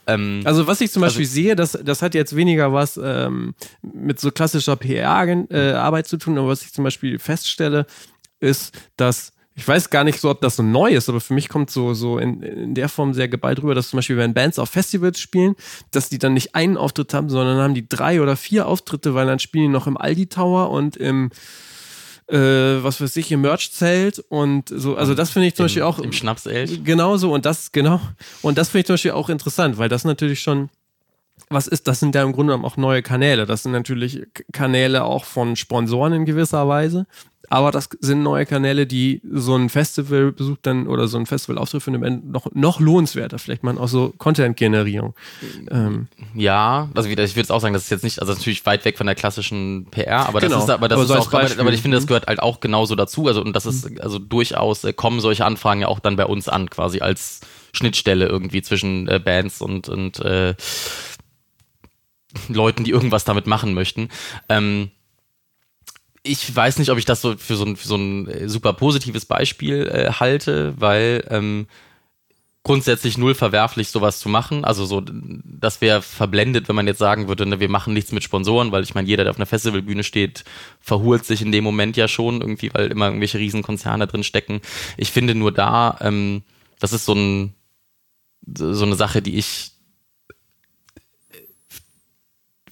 Ähm, Also was ich zum Beispiel Also- sehe, das, das hat jetzt weniger was ähm, mit so klassischer PR-Arbeit zu tun, aber was ich zum Beispiel feststelle, ist, dass ich weiß gar nicht so, ob das so neu ist, aber für mich kommt so, so in, in der Form sehr geballt rüber, dass zum Beispiel, wenn Bands auf Festivals spielen, dass die dann nicht einen Auftritt haben, sondern haben die drei oder vier Auftritte, weil dann spielen die noch im Aldi Tower und im äh, was weiß ich, im Merch-Zelt und so, also das finde ich zum im, Beispiel auch Im Schnapselch. Genau so und das, genau. Und das finde ich zum Beispiel auch interessant, weil das natürlich schon was ist, das sind ja im Grunde genommen auch neue Kanäle. Das sind natürlich Kanäle auch von Sponsoren in gewisser Weise. Aber das sind neue Kanäle, die so ein Festivalbesuch dann oder so ein Festivalauftritt für eine Band noch, noch lohnenswerter. Vielleicht man auch so Content-Generierung. Ähm, Ja, also wieder, ich würde jetzt auch sagen, das ist jetzt nicht, also natürlich weit weg von der klassischen PR, aber das Genau. ist, aber das Aber ist so auch, aber, Beispiel. aber ich finde, das Mhm. gehört halt auch genauso dazu. Also und das ist also durchaus äh, kommen solche Anfragen ja auch dann bei uns an, quasi als Schnittstelle irgendwie zwischen äh, Bands und und äh, Leuten, die irgendwas damit machen möchten. Ähm, ich weiß nicht, ob ich das so für so ein, für so ein äh, super positives Beispiel äh, halte, weil ähm, grundsätzlich null verwerflich, sowas zu machen. Also so, das wäre verblendet, wenn man jetzt sagen würde, ne, wir machen nichts mit Sponsoren, weil ich meine, jeder, der auf einer Festivalbühne steht, verhurt sich in dem Moment ja schon irgendwie, weil immer irgendwelche Riesenkonzerne drin stecken. Ich finde nur da, ähm, das ist so ein so eine Sache, die ich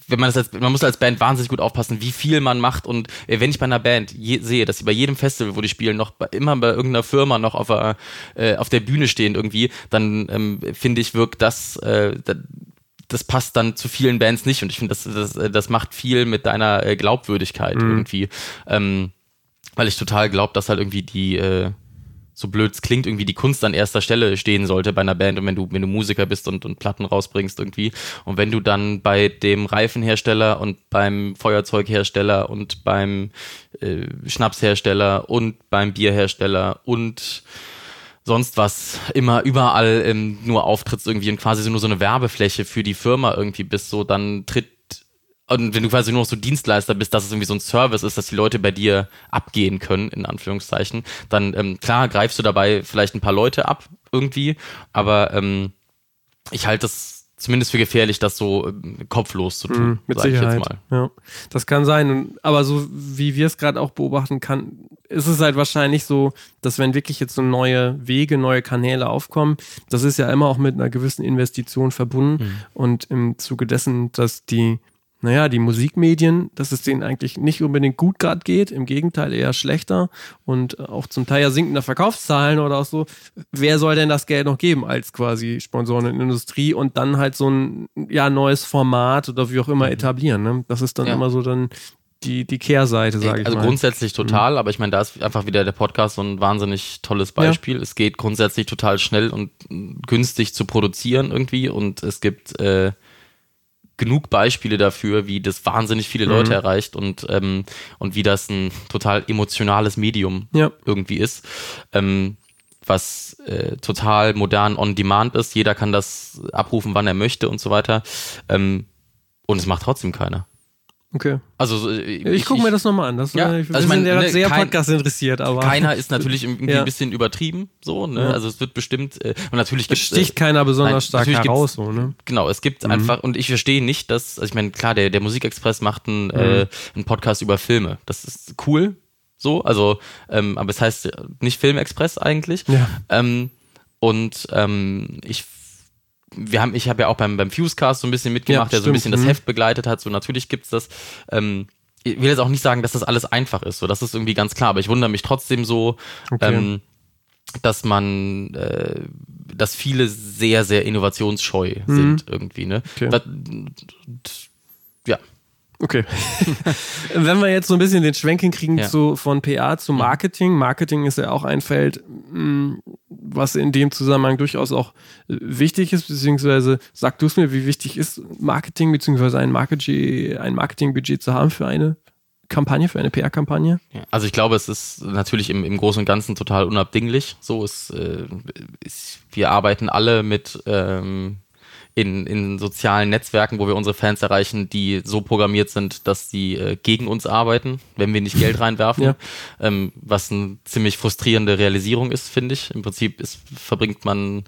wenn man das als, man muss als Band wahnsinnig gut aufpassen, wie viel man macht und äh, wenn ich bei einer Band je, sehe, dass sie bei jedem Festival, wo die spielen, noch bei, immer bei irgendeiner Firma noch auf, der, äh, auf der Bühne stehen irgendwie, dann ähm, finde ich, wirkt das, äh, da, das passt dann zu vielen Bands nicht und ich finde, das, das, äh, das macht viel mit deiner äh, Glaubwürdigkeit irgendwie, ähm, weil ich total glaube, dass halt irgendwie die, äh, so blöd es klingt, irgendwie die Kunst an erster Stelle stehen sollte bei einer Band und wenn du, wenn du Musiker bist und, und Platten rausbringst irgendwie. Und wenn du dann bei dem Reifenhersteller und beim Feuerzeughersteller und beim äh, Schnapshersteller und beim Bierhersteller und sonst was immer überall ähm, nur auftrittst irgendwie und quasi so nur so eine Werbefläche für die Firma irgendwie bist, so dann tritt und wenn du quasi nur noch so Dienstleister bist, dass es irgendwie so ein Service ist, dass die Leute bei dir abgehen können, in Anführungszeichen, dann ähm, klar greifst du dabei vielleicht ein paar Leute ab irgendwie, aber ähm, ich halte das zumindest für gefährlich, das so ähm, kopflos zu tun, Mhm, mit Sicherheit. jetzt mal. Ja, das kann sein. Aber so wie wir es gerade auch beobachten kann, ist es halt wahrscheinlich so, dass wenn wirklich jetzt so neue Wege, neue Kanäle aufkommen, das ist ja immer auch mit einer gewissen Investition verbunden. Mhm. Und im Zuge dessen, dass die naja, die Musikmedien, dass es denen eigentlich nicht unbedingt gut gerade geht, im Gegenteil eher schlechter und auch zum Teil ja sinkender Verkaufszahlen oder auch so. Wer soll denn das Geld noch geben als quasi Sponsoren in der Industrie und dann halt so ein ja, neues Format oder wie auch immer etablieren? Ne? Das ist dann Mhm. Ja. immer so dann die, die Kehrseite, sage ich also mal. Mhm. grundsätzlich total, aber ich meine, da ist einfach wieder der Podcast so ein wahnsinnig tolles Beispiel. Es geht grundsätzlich total schnell und mm, günstig zu produzieren irgendwie und es gibt äh, genug Beispiele dafür, wie das wahnsinnig viele Mhm. Leute erreicht und, ähm, und wie das ein total emotionales Medium Ja. irgendwie ist. Ähm, was äh, total modern on demand ist. Jeder kann das abrufen, wann er möchte und so weiter. Ähm, und es macht trotzdem keiner. Okay. Also so, äh, Ich, gucke mir das nochmal an. Das, Ja, äh, ich, also ich meine, ne, sehr kein- Podcast interessiert, aber keiner ist natürlich irgendwie Ja. ein bisschen übertrieben, so, ne? Ja. Also es wird bestimmt, äh, und natürlich es gibt's, sticht äh, keiner besonders nein, stark heraus. So, ne? Genau, es gibt einfach, und ich verstehe nicht, dass, also ich meine, klar, der, der Musikexpress macht einen, Mhm. äh, einen Podcast über Filme. Das ist cool, so, also, ähm, aber es heißt nicht Filmexpress eigentlich. Ja. Ähm, und ähm, ich wir haben, ich habe ja auch beim, beim Fusecast so ein bisschen mitgemacht, Ja, der so ein bisschen das Mhm. Heft begleitet hat. So natürlich gibt's das. Ähm, ich will jetzt auch nicht sagen, dass das alles einfach ist. So, das ist irgendwie ganz klar. Aber ich wundere mich trotzdem so, Okay. ähm, dass man, äh, dass viele sehr, sehr innovationsscheu sind irgendwie. Ne? Mhm. Okay. Ja. Okay. Wenn wir jetzt so ein bisschen den Schwenk hinkriegen Ja. zu, von PA zu Marketing. Marketing ist ja auch ein Feld, mh, was in dem Zusammenhang durchaus auch äh, wichtig ist, beziehungsweise sag du es mir, wie wichtig ist Marketing, beziehungsweise ein, Marketing, ein Marketingbudget zu haben für eine Kampagne, für eine PR-Kampagne? Ja, Also ich glaube, es ist natürlich im, im Großen und Ganzen total unabdinglich. So ist, äh, ist wir arbeiten alle mit ähm, in, in sozialen Netzwerken, wo wir unsere Fans erreichen, die so programmiert sind, dass sie äh, gegen uns arbeiten, wenn wir nicht Geld reinwerfen. Ja. Ähm, was eine ziemlich frustrierende Realisierung ist, finde ich. Im Prinzip ist, verbringt man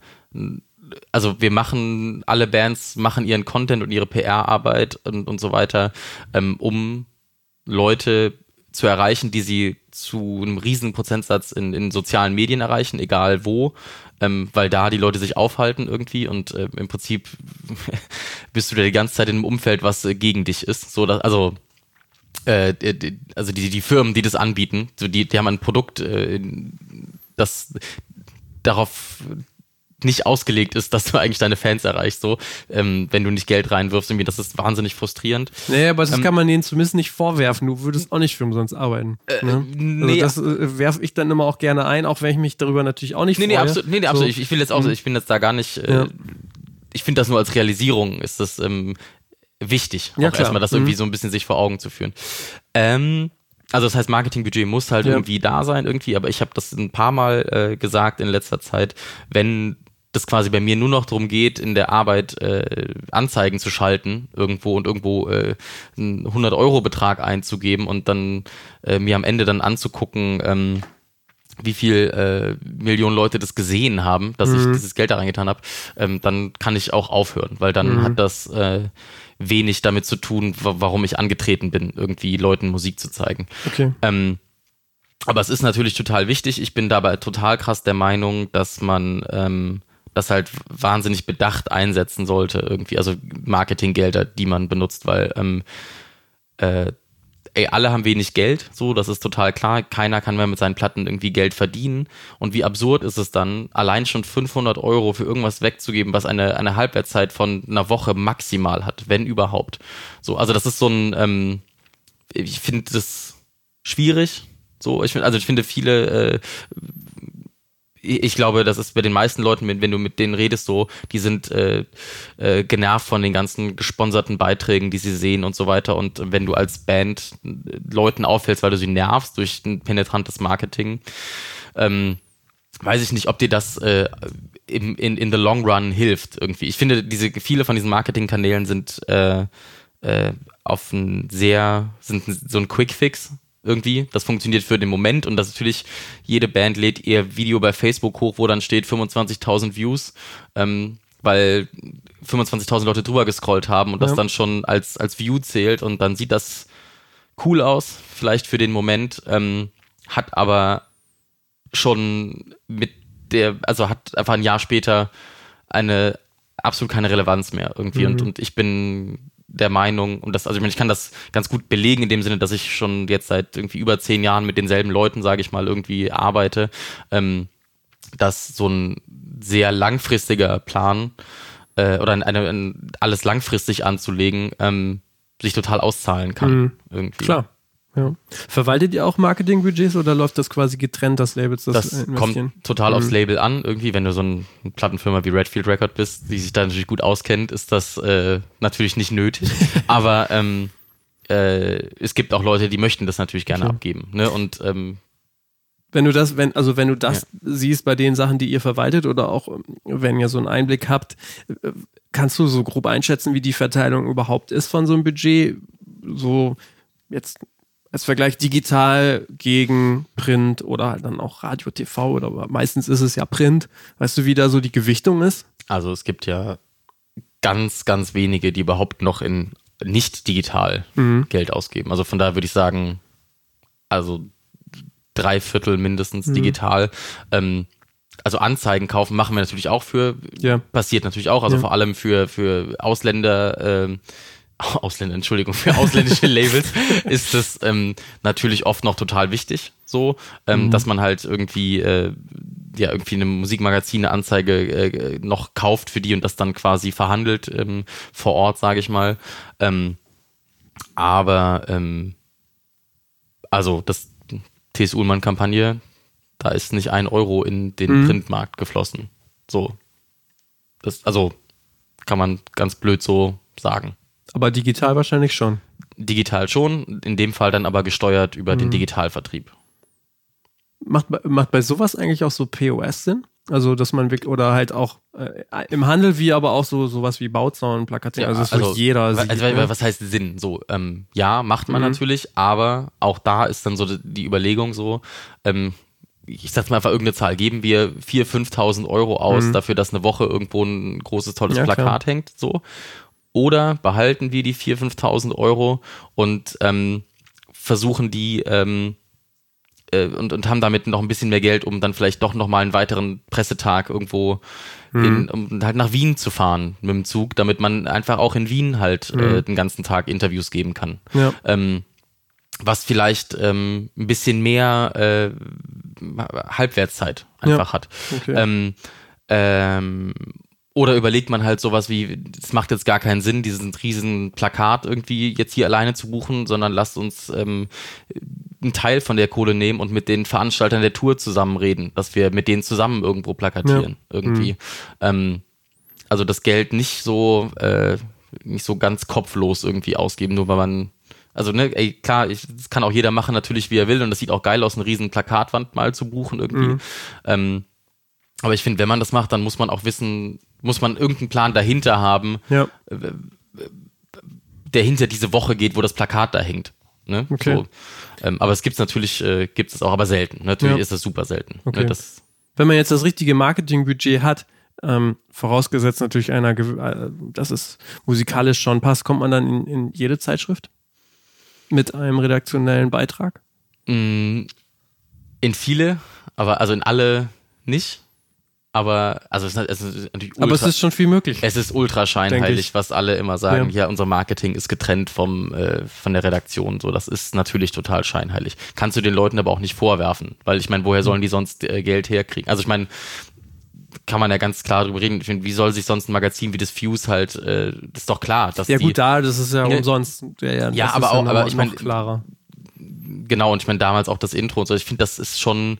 also wir machen, alle Bands machen ihren Content und ihre PR-Arbeit und, und so weiter, ähm, um Leute zu erreichen, die sie zu einem riesen Prozentsatz in, in sozialen Medien erreichen, egal wo, ähm, weil da die Leute sich aufhalten irgendwie und äh, im Prinzip bist du da die ganze Zeit in einem Umfeld, was äh, gegen dich ist. So, dass, also äh, also die, die Firmen, die das anbieten, so die, die haben ein Produkt, äh, das darauf nicht ausgelegt ist, dass du eigentlich deine Fans erreichst, so, ähm, wenn du nicht Geld reinwirfst, irgendwie, das ist wahnsinnig frustrierend. Nee, aber das ähm, kann man denen zumindest nicht vorwerfen. Du würdest auch nicht für umsonst arbeiten. Äh, ne? nee, also das äh, werfe ich dann immer auch gerne ein, auch wenn ich mich darüber natürlich auch nicht nee, freue. Nee, absolut, nee, nee, absolut. Ich, ich, will jetzt auch, mhm. ich bin jetzt da gar nicht, äh, ja. ich finde das nur als Realisierung ist das ähm, wichtig, ja, auch erstmal das irgendwie mhm. so ein bisschen sich vor Augen zu führen. Ähm, also das heißt, Marketingbudget muss halt ja. irgendwie da sein, irgendwie, aber ich habe das ein paar Mal äh, gesagt in letzter Zeit, wenn das quasi bei mir nur noch darum geht, in der Arbeit äh, Anzeigen zu schalten irgendwo und irgendwo äh, einen 100-Euro-Betrag einzugeben und dann äh, mir am Ende dann anzugucken, ähm, wie viel äh, Millionen Leute das gesehen haben, dass mhm. ich dieses Geld da reingetan habe, ähm, dann kann ich auch aufhören, weil dann mhm. hat das äh, wenig damit zu tun, warum ich angetreten bin, irgendwie Leuten Musik zu zeigen. Okay. Ähm, aber es ist natürlich total wichtig. Ich bin dabei total krass der Meinung, dass man ähm, das halt wahnsinnig bedacht einsetzen sollte, irgendwie, also Marketinggelder, die man benutzt, weil ähm, äh, ey, alle haben wenig Geld, so, das ist total klar. Keiner kann mehr mit seinen Platten irgendwie Geld verdienen. Und wie absurd ist es dann, allein schon 500 Euro für irgendwas wegzugeben, was eine, eine Halbwertszeit von einer Woche maximal hat, wenn überhaupt. So, also das ist so ein, ähm, ich finde das schwierig. So, ich finde, also ich finde viele äh, ich glaube, das ist bei den meisten Leuten, wenn du mit denen redest, so, die sind äh, äh, genervt von den ganzen gesponserten Beiträgen, die sie sehen und so weiter. Und wenn du als Band Leuten auffällst, weil du sie nervst durch ein penetrantes Marketing, ähm, weiß ich nicht, ob dir das äh, in, in, in the long run hilft irgendwie. Ich finde, diese viele von diesen Marketingkanälen sind äh, äh, auf ein sehr, sind so ein Quick Fix irgendwie. Das funktioniert für den Moment und das natürlich, jede Band lädt ihr Video bei Facebook hoch, wo dann steht 25.000 Views, ähm, weil 25.000 Leute drüber gescrollt haben und ja. das dann schon als, als View zählt und dann sieht das cool aus, vielleicht für den Moment, ähm, hat aber schon mit der, also hat einfach ein Jahr später eine absolut keine Relevanz mehr irgendwie mhm. und, und ich bin der Meinung, und das, also ich meine, ich kann das ganz gut belegen in dem Sinne, dass ich schon jetzt seit irgendwie über zehn Jahren mit denselben Leuten, sage ich mal, irgendwie arbeite, ähm, dass so ein sehr langfristiger Plan äh, oder eine, eine, alles langfristig anzulegen, ähm, sich total auszahlen kann. Mhm. Irgendwie. Klar. Ja. Verwaltet ihr auch Marketingbudgets oder läuft das quasi getrennt, das Labels das, das kommt total mhm. aufs Label an. Irgendwie, wenn du so eine Plattenfirma wie Redfield Record bist, die sich da natürlich gut auskennt, ist das äh, natürlich nicht nötig. Aber ähm, äh, es gibt auch Leute, die möchten das natürlich gerne okay. abgeben. Ne? Und ähm, wenn du das, wenn, also wenn du das ja. siehst bei den Sachen, die ihr verwaltet oder auch wenn ihr so einen Einblick habt, kannst du so grob einschätzen, wie die Verteilung überhaupt ist von so einem Budget? So jetzt als Vergleich digital gegen Print oder halt dann auch Radio, TV oder meistens ist es ja Print. Weißt du, wie da so die Gewichtung ist? Also es gibt ja ganz, ganz wenige, die überhaupt noch in nicht digital mhm. Geld ausgeben. Also von daher würde ich sagen, also drei Viertel mindestens mhm. digital. Ähm, also Anzeigen kaufen machen wir natürlich auch für, ja. passiert natürlich auch, also ja. vor allem für, für Ausländer, äh, Ausländer, Entschuldigung, für ausländische Labels ist es ähm, natürlich oft noch total wichtig, so, ähm, mhm. dass man halt irgendwie, äh, ja, irgendwie eine Musikmagazin, eine Anzeige äh, noch kauft für die und das dann quasi verhandelt ähm, vor Ort, sage ich mal. Ähm, aber, ähm, also, das TS Ullmann-Kampagne, da ist nicht ein Euro in den mhm. Printmarkt geflossen. So. Das, also, kann man ganz blöd so sagen. Aber digital wahrscheinlich schon. Digital schon, in dem Fall dann aber gesteuert über mhm. den Digitalvertrieb. Macht, macht bei sowas eigentlich auch so POS Sinn? Also, dass man wirklich, oder halt auch äh, im Handel wie aber auch so sowas wie Bauzaun, Plakatieren, also das also, jeder also, sieht. Also, was heißt Sinn? So, ähm, ja, macht man mhm. natürlich, aber auch da ist dann so die Überlegung so, ähm, ich sag's mal einfach irgendeine Zahl, geben wir 4.000, 5.000 Euro aus mhm. dafür, dass eine Woche irgendwo ein großes, tolles ja, Plakat klar. hängt, so. Oder behalten wir die 4.000, 5.000 Euro und ähm, versuchen die ähm, äh, und, und haben damit noch ein bisschen mehr Geld, um dann vielleicht doch nochmal einen weiteren Pressetag irgendwo mhm. in, um halt nach Wien zu fahren mit dem Zug, damit man einfach auch in Wien halt mhm. äh, den ganzen Tag Interviews geben kann. Ja. Ähm, was vielleicht ähm, ein bisschen mehr äh, Halbwertszeit einfach ja. hat. Okay. Ähm, ähm, oder überlegt man halt sowas wie, es macht jetzt gar keinen Sinn, diesen riesen Plakat irgendwie jetzt hier alleine zu buchen, sondern lasst uns ähm, einen Teil von der Kohle nehmen und mit den Veranstaltern der Tour zusammen reden, dass wir mit denen zusammen irgendwo plakatieren. Ja. Irgendwie. Mhm. Ähm, also das Geld nicht so, äh, nicht so ganz kopflos irgendwie ausgeben, nur weil man also, ne, ey, klar, ich, das kann auch jeder machen, natürlich, wie er will, und das sieht auch geil aus, eine riesen Plakatwand mal zu buchen irgendwie. Mhm. Ähm, aber ich finde, wenn man das macht, dann muss man auch wissen, muss man irgendeinen Plan dahinter haben, ja. der hinter diese Woche geht, wo das Plakat da hängt. Ne? Okay. So. Ähm, aber es gibt es natürlich, äh, gibt es auch, aber selten. Natürlich ja. ist das super selten. Ne? Okay. Ne? Das, wenn man jetzt das richtige Marketingbudget hat, ähm, vorausgesetzt natürlich einer, äh, dass es musikalisch schon passt, kommt man dann in, in jede Zeitschrift mit einem redaktionellen Beitrag? Mm, in viele, aber also in alle nicht. Aber also es ist, es ist natürlich ultra, Aber es ist schon viel möglich. Es ist ultra scheinheilig, was alle immer sagen. Ja. ja, unser Marketing ist getrennt vom äh, von der Redaktion. So, das ist natürlich total scheinheilig. Kannst du den Leuten aber auch nicht vorwerfen, weil ich meine, woher sollen die sonst äh, Geld herkriegen? Also ich meine, kann man ja ganz klar drüber reden. Ich finde, wie soll sich sonst ein Magazin wie das Fuse halt, äh, das ist doch klar. Dass ja die, gut, da, das ist ja umsonst. Ja, ja, ja aber auch, aber ich meine, klarer. Genau, und ich meine damals auch das Intro und so. Ich finde, das ist schon,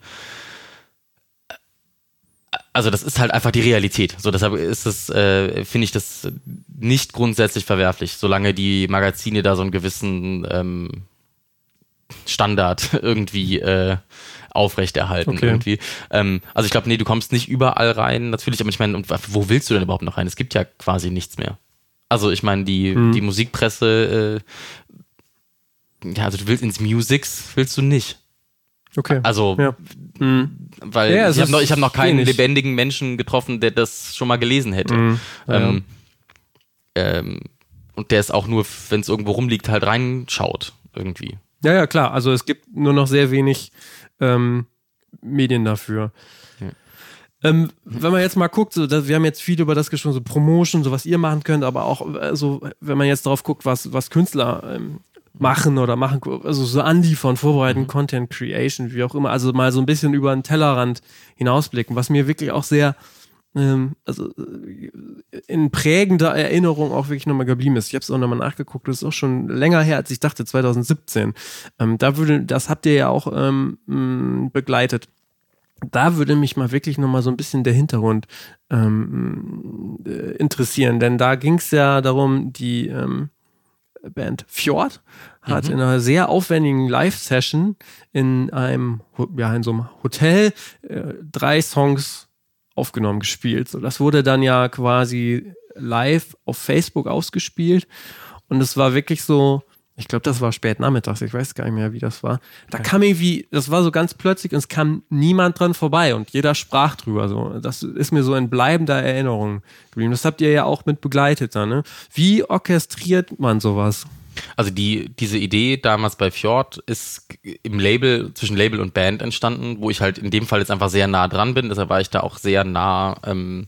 also das ist halt einfach die Realität. So deshalb ist es, äh, finde ich das nicht grundsätzlich verwerflich, solange die Magazine da so einen gewissen ähm, Standard irgendwie äh, aufrechterhalten okay. irgendwie. Ähm, also ich glaube, nee, du kommst nicht überall rein, natürlich, aber ich meine, wo willst du denn überhaupt noch rein? Es gibt ja quasi nichts mehr. Also ich meine, die, hm. die Musikpresse, äh, ja, also du willst ins Musics, willst du nicht. Okay. Also, ja. Weil ja, ich habe noch, hab noch keinen wenig. lebendigen Menschen getroffen, der das schon mal gelesen hätte. Mhm. Ähm, ähm, und der es auch nur, wenn es irgendwo rumliegt, halt reinschaut, irgendwie. Ja, ja, klar. Also es gibt nur noch sehr wenig ähm, Medien dafür. Ähm, wenn man jetzt mal guckt, so, wir haben jetzt viel über das gesprochen, so Promotion, so was ihr machen könnt, aber auch, also, wenn man jetzt darauf guckt, was, was Künstler ähm, machen oder machen, also so anliefern, vorbereiten, mhm. Content Creation, wie auch immer, also mal so ein bisschen über den Tellerrand hinausblicken, was mir wirklich auch sehr, ähm, also äh, in prägender Erinnerung auch wirklich nochmal geblieben ist. Ich habe es auch nochmal nachgeguckt, das ist auch schon länger her, als ich dachte, 2017. Ähm, da würde, das habt ihr ja auch ähm, begleitet da würde mich mal wirklich nochmal so ein bisschen der Hintergrund ähm, äh, interessieren, denn da ging es ja darum, die ähm, Band Fjord hat mhm. in einer sehr aufwendigen Live-Session in einem, ja, in so einem Hotel äh, drei Songs aufgenommen, gespielt. So, das wurde dann ja quasi live auf Facebook ausgespielt und es war wirklich so, ich glaube, das war spät nachmittags, ich weiß gar nicht mehr, wie das war. Da okay. kam irgendwie, das war so ganz plötzlich und es kam niemand dran vorbei und jeder sprach drüber. So. Das ist mir so in bleibender Erinnerung geblieben. Das habt ihr ja auch mit begleitet da, ne? Wie orchestriert man sowas? Also die, diese Idee damals bei Fjord ist im Label, zwischen Label und Band entstanden, wo ich halt in dem Fall jetzt einfach sehr nah dran bin. Deshalb war ich da auch sehr nah ähm,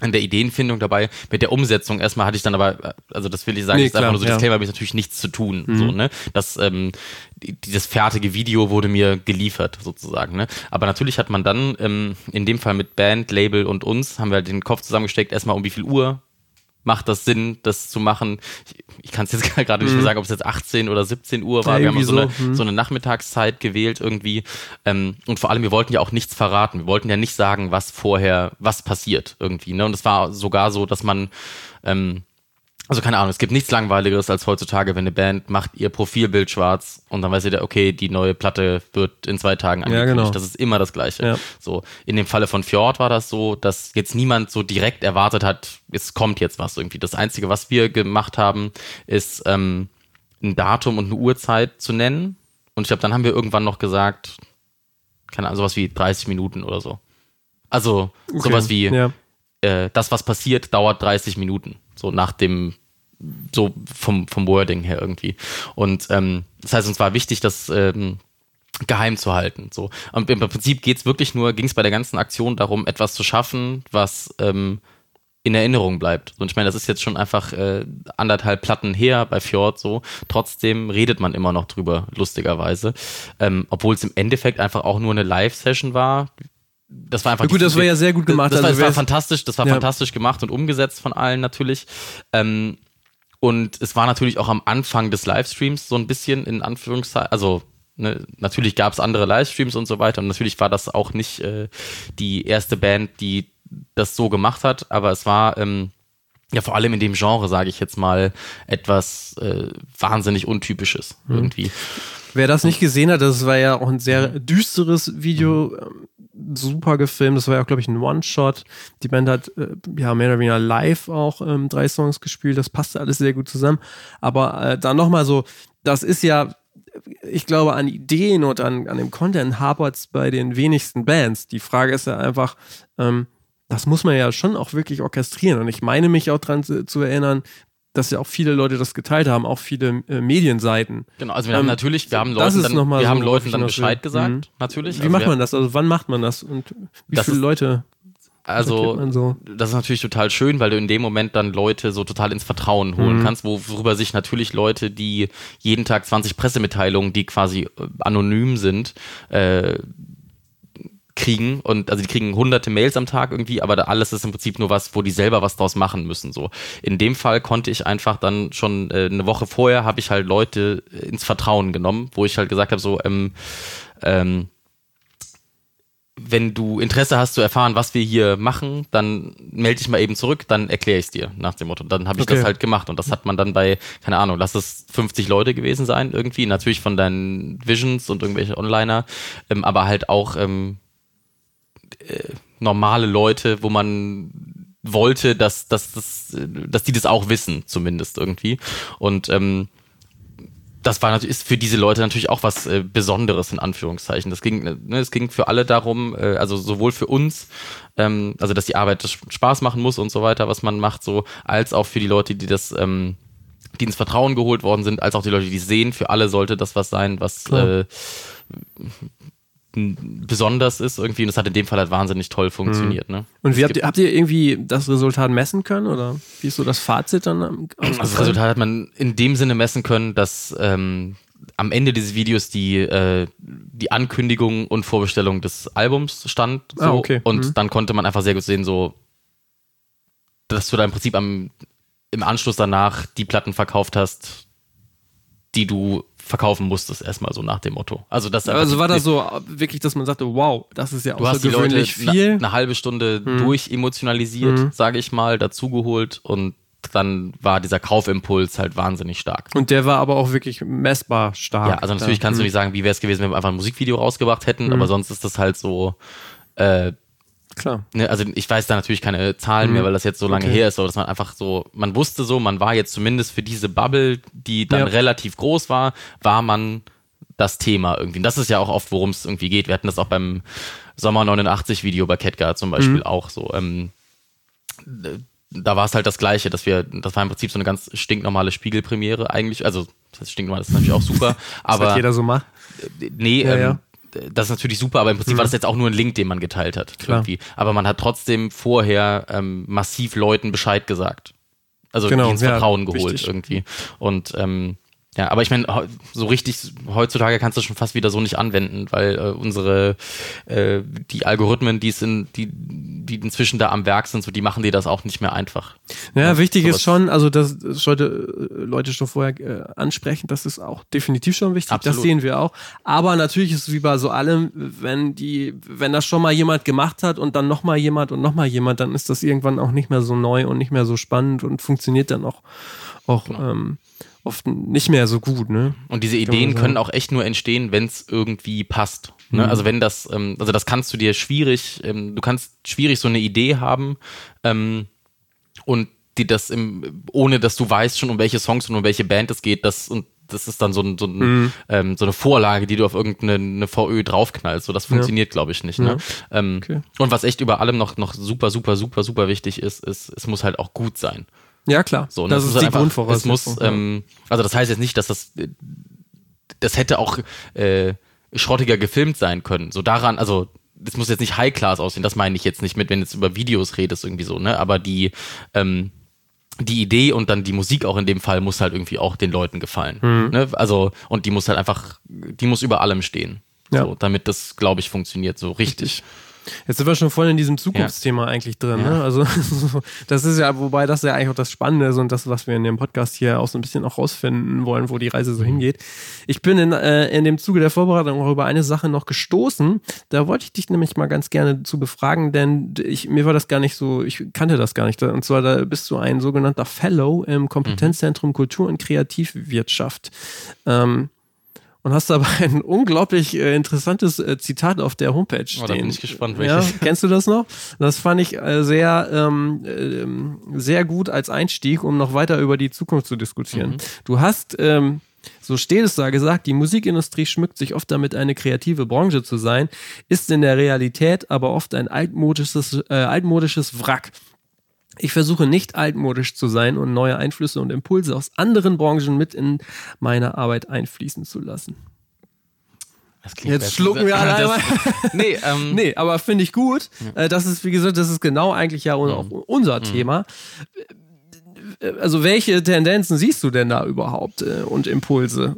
an der Ideenfindung dabei. Mit der Umsetzung erstmal hatte ich dann aber, also das will ich sagen, nee, ist klar, einfach nur so, ja. Disclaimer, habe ich natürlich nichts zu tun. Mhm. So, ne? Das, ähm, dieses fertige Video wurde mir geliefert, sozusagen. Ne? Aber natürlich hat man dann, ähm, in dem Fall mit Band, Label und uns, haben wir halt den Kopf zusammengesteckt, erstmal um wie viel Uhr macht das Sinn, das zu machen. Ich, ich kann es jetzt gerade nicht mehr mhm. sagen, ob es jetzt 18 oder 17 Uhr war. Ja, wir haben so, eine, mhm. so eine Nachmittagszeit gewählt irgendwie. Ähm, und vor allem, wir wollten ja auch nichts verraten. Wir wollten ja nicht sagen, was vorher, was passiert irgendwie. Ne? Und es war sogar so, dass man ähm, also keine Ahnung, es gibt nichts Langweiligeres als heutzutage, wenn eine Band macht ihr Profilbild schwarz und dann weiß ihr, okay, die neue Platte wird in zwei Tagen angekündigt. genau. Das ist immer das Gleiche. Ja. So, in dem Falle von Fjord war das so, dass jetzt niemand so direkt erwartet hat, es kommt jetzt was irgendwie. Das Einzige, was wir gemacht haben, ist ähm, ein Datum und eine Uhrzeit zu nennen. Und ich glaube, dann haben wir irgendwann noch gesagt, keine Ahnung, sowas wie 30 Minuten oder so. Also sowas wie, Ja. äh, das, was passiert, dauert 30 Minuten. So nach dem, so vom, vom Wording her irgendwie. Und ähm, das heißt, uns war wichtig, das ähm, geheim zu halten. So. Und im Prinzip geht's wirklich nur, ging es bei der ganzen Aktion darum, etwas zu schaffen, was ähm, in Erinnerung bleibt. Und ich meine, das ist jetzt schon einfach äh, anderthalb Platten her bei Fjord so. Trotzdem redet man immer noch drüber, lustigerweise. Ähm, Obwohl es im Endeffekt einfach auch nur eine Live-Session war. Das war einfach Ja, gut, das war ja sehr gut gemacht. Das, war, Also das war fantastisch, das war Ja. fantastisch gemacht und umgesetzt von allen natürlich. Ähm, und es war natürlich auch am Anfang des Livestreams so ein bisschen in Anführungszeichen, also ne, natürlich gab es andere Livestreams und so weiter und natürlich war das auch nicht äh, die erste Band, die das so gemacht hat, aber es war ähm, ja vor allem in dem Genre, sage ich jetzt mal, etwas äh, wahnsinnig Untypisches Mhm. irgendwie. Wer das nicht gesehen hat, das war ja auch ein sehr düsteres Video, ähm, super gefilmt. Das war ja auch, glaube ich, ein One-Shot. Die Band hat äh, ja mehr oder weniger live auch ähm, drei Songs gespielt. Das passte alles sehr gut zusammen. Aber äh, dann nochmal so, das ist ja, ich glaube, an Ideen und an, an dem Content hapert es bei den wenigsten Bands. Die Frage ist ja einfach, ähm, das muss man ja schon auch wirklich orchestrieren. Und ich meine mich auch dran zu, zu erinnern, dass ja auch viele Leute das geteilt haben, auch viele äh, Medienseiten. Genau, also wir haben Ähm, natürlich, wir haben Leuten dann, wir so, haben Leuten dann hinaus will. Bescheid gesagt, Mhm. natürlich. Wie Also macht man das? Also wann macht man das? Und wie Das viele ist- Leute Also, so? das ist natürlich total schön, weil du in dem Moment dann Leute so total ins Vertrauen holen Mhm. kannst, wo- worüber sich natürlich Leute, die jeden Tag 20 Pressemitteilungen, die quasi äh, anonym sind, äh, kriegen und also die kriegen hunderte Mails am Tag irgendwie, aber da alles ist im Prinzip nur was, wo die selber was draus machen müssen so. In dem Fall konnte ich einfach dann schon äh, eine Woche vorher habe ich halt Leute äh, ins Vertrauen genommen, wo ich halt gesagt habe so ähm, ähm, wenn du Interesse hast zu erfahren, was wir hier machen, dann melde dich mal eben zurück, dann erkläre ich es dir nach dem Motto. Dann habe ich Okay. das halt gemacht und das hat man dann bei, keine Ahnung, lass es 50 Leute gewesen sein irgendwie, natürlich von deinen Visions und irgendwelche Onliner, ähm, aber halt auch ähm, äh, normale Leute, wo man wollte, dass, dass, dass, dass die das auch wissen, zumindest irgendwie. Und ähm, das war natürlich ist für diese Leute natürlich auch was äh, Besonderes in Anführungszeichen. Das ging, ne, es ging für alle darum, äh, also sowohl für uns, ähm, also dass die Arbeit Spaß machen muss und so weiter, was man macht, so als auch für die Leute, die das, ähm, die ins Vertrauen geholt worden sind, als auch die Leute, die es sehen. Für alle sollte das was sein, was äh, besonders ist irgendwie. Und das hat in dem Fall halt wahnsinnig toll funktioniert. Ne? Und wie habt ihr, habt ihr irgendwie das Resultat messen können? Oder wie ist so das Fazit dann am- Also das? Resultat hat man in dem Sinne messen können, dass ähm, am Ende dieses Videos die, äh, die Ankündigung und Vorbestellung des Albums stand. So, Ah, okay. Und Mhm. dann konnte man einfach sehr gut sehen, so, dass du da im Prinzip am, im Anschluss danach die Platten verkauft hast, die du verkaufen musstest, erstmal so nach dem Motto. Also, das Also war das so wirklich, dass man sagte, wow, das ist ja Du hast die Leute außergewöhnlich viel. eine halbe Stunde durchemotionalisiert, Mhm. sage ich mal, dazugeholt und dann war dieser Kaufimpuls halt wahnsinnig stark. Und der war aber auch wirklich messbar stark. Ja, also natürlich Da. kannst du Mhm. nicht sagen, wie wäre es gewesen, wenn wir einfach ein Musikvideo rausgebracht hätten, aber sonst ist das halt so, äh, Klar. ne, also ich weiß da natürlich keine Zahlen mehr, weil das jetzt so lange Okay. her ist, aber dass man einfach so, man wusste so, man war jetzt zumindest für diese Bubble, die dann Ja. relativ groß war, war man das Thema irgendwie. Und das ist ja auch oft, worum es irgendwie geht. Wir hatten das auch beim Sommer 89 Video bei Ketka zum Beispiel Mhm. auch so. Ähm, da war es halt das Gleiche, dass wir, das war im Prinzip so eine ganz stinknormale Spiegelpremiere eigentlich, also das heißt stinknormal, das ist natürlich auch super, aber halt jeder so macht. nee, Ja, ähm, ja. Das ist natürlich super, aber im Prinzip war das jetzt auch nur ein Link, den man geteilt hat. Klar. Irgendwie. Aber man hat trotzdem vorher ähm, massiv Leuten Bescheid gesagt. Also Genau, ins ja, Vertrauen geholt wichtig. irgendwie. Und ähm, Ja, aber ich meine, so richtig heutzutage kannst du schon fast wieder so nicht anwenden, weil äh, unsere äh, die Algorithmen, die sind, die, die inzwischen da am Werk sind, so die machen dir das auch nicht mehr einfach. Ja, ja wichtig ist schon, also das sollte äh, Leute schon vorher äh, ansprechen, das ist auch definitiv schon wichtig, Absolut. das sehen wir auch. Aber natürlich ist es wie bei so allem, wenn die, wenn das schon mal jemand gemacht hat und dann nochmal jemand und nochmal jemand, dann ist das irgendwann auch nicht mehr so neu und nicht mehr so spannend und funktioniert dann auch, auch genau. ähm, oft nicht mehr so gut. Ne? Und diese Ideen können auch echt nur entstehen, wenn es irgendwie passt. Ne? Mhm. Also wenn das, ähm, also das kannst du dir schwierig, ähm, du kannst schwierig so eine Idee haben ähm, und die das im, ohne dass du weißt schon, um welche Songs und um welche Band es geht, das und das ist dann so, ein, so, ein, mhm. ähm, so eine Vorlage, die du auf irgendeine VÖ draufknallst. So, das funktioniert, ja. glaube ich, nicht. Ne? Ja. Ähm, okay. Und was echt über allem noch, noch super, super, super, super wichtig ist, ist, es muss halt auch gut sein. Ja, klar. So, das, das ist die einfach, Grundvoraussetzung. Es muss, ähm, also das heißt jetzt nicht, dass das, das hätte auch äh, schrottiger gefilmt sein können. So daran, also das muss jetzt nicht High Class aussehen, das meine ich jetzt nicht mit, wenn du jetzt über Videos redest, irgendwie so, ne? Aber die, ähm, die Idee und dann die Musik auch in dem Fall muss halt irgendwie auch den Leuten gefallen. Mhm. Ne? Also, und die muss halt einfach, die muss über allem stehen. Ja. So, damit das, glaube ich, funktioniert so richtig. richtig. Jetzt sind wir schon voll in diesem Zukunftsthema ja. eigentlich drin. Ja. Ne? Also das ist ja, wobei das ja eigentlich auch das Spannende ist und das, was wir in dem Podcast hier auch so ein bisschen auch rausfinden wollen, wo die Reise so mhm. hingeht. Ich bin in, äh, in dem Zuge der Vorbereitung auch über eine Sache noch gestoßen. Da wollte ich dich nämlich mal ganz gerne zu befragen, denn ich, mir war das gar nicht so, ich kannte das gar nicht. Und zwar, da bist du ein sogenannter Fellow im Kompetenzzentrum Kultur und Kreativwirtschaft. Ähm, und hast dabei ein unglaublich äh, interessantes äh, Zitat auf der Homepage stehen. Oh, da bin ich gespannt, welches. Ja, kennst du das noch? Das fand ich äh, sehr, ähm, äh, sehr gut als Einstieg, um noch weiter über die Zukunft zu diskutieren. Mhm. Du hast, ähm, so steht es da gesagt, die Musikindustrie schmückt sich oft damit, eine kreative Branche zu sein, ist in der Realität aber oft ein altmodisches, äh, altmodisches Wrack. Ich versuche nicht altmodisch zu sein und neue Einflüsse und Impulse aus anderen Branchen mit in meine Arbeit einfließen zu lassen. Jetzt schlucken wir alle einmal. nee, ähm, nee, aber finde ich gut. Ja. Äh, das ist, wie gesagt, das ist genau eigentlich ja auch mhm. unser mhm. Thema. Äh, also, welche Tendenzen siehst du denn da überhaupt äh, und Impulse?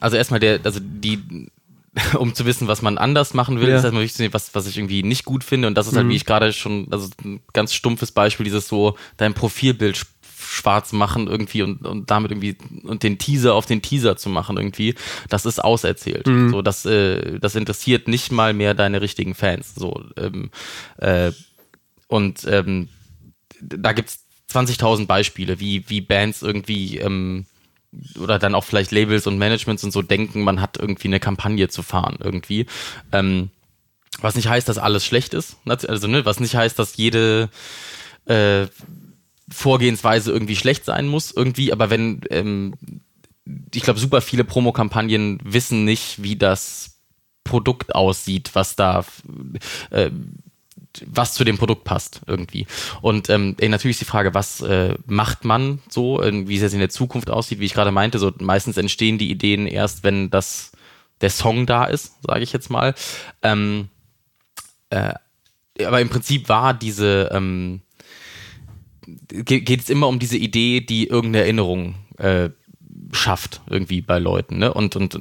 Also erstmal der, also die um zu wissen, was man anders machen will, ja. ist erstmal wichtig zu sehen, was, was ich irgendwie nicht gut finde. Und das ist halt, mhm. wie ich gerade schon, also ein ganz stumpfes Beispiel, dieses so, dein Profilbild schwarz machen irgendwie und, und damit irgendwie und den Teaser auf den Teaser zu machen irgendwie, das ist auserzählt. Mhm. So, das, äh, das interessiert nicht mal mehr deine richtigen Fans. So, ähm, äh, und ähm, da gibt's 20.000 Beispiele, wie, wie Bands irgendwie ähm, oder dann auch vielleicht Labels und Managements und so denken, man hat irgendwie eine Kampagne zu fahren irgendwie. Ähm, was nicht heißt, dass alles schlecht ist. Also, ne, was nicht heißt, dass jede äh, Vorgehensweise irgendwie schlecht sein muss, irgendwie, aber wenn, ähm, ich glaube, super viele Promokampagnen wissen nicht, wie das Produkt aussieht, was da äh, was zu dem Produkt passt irgendwie. Und ähm, natürlich ist die Frage, was äh, macht man so, wie es jetzt in der Zukunft aussieht, wie ich gerade meinte, so meistens entstehen die Ideen erst, wenn das der Song da ist, sage ich jetzt mal. Ähm, äh, aber im Prinzip war diese ähm, geht es immer um diese Idee, die irgendeine Erinnerung äh, schafft irgendwie bei Leuten. Ne? Und, und,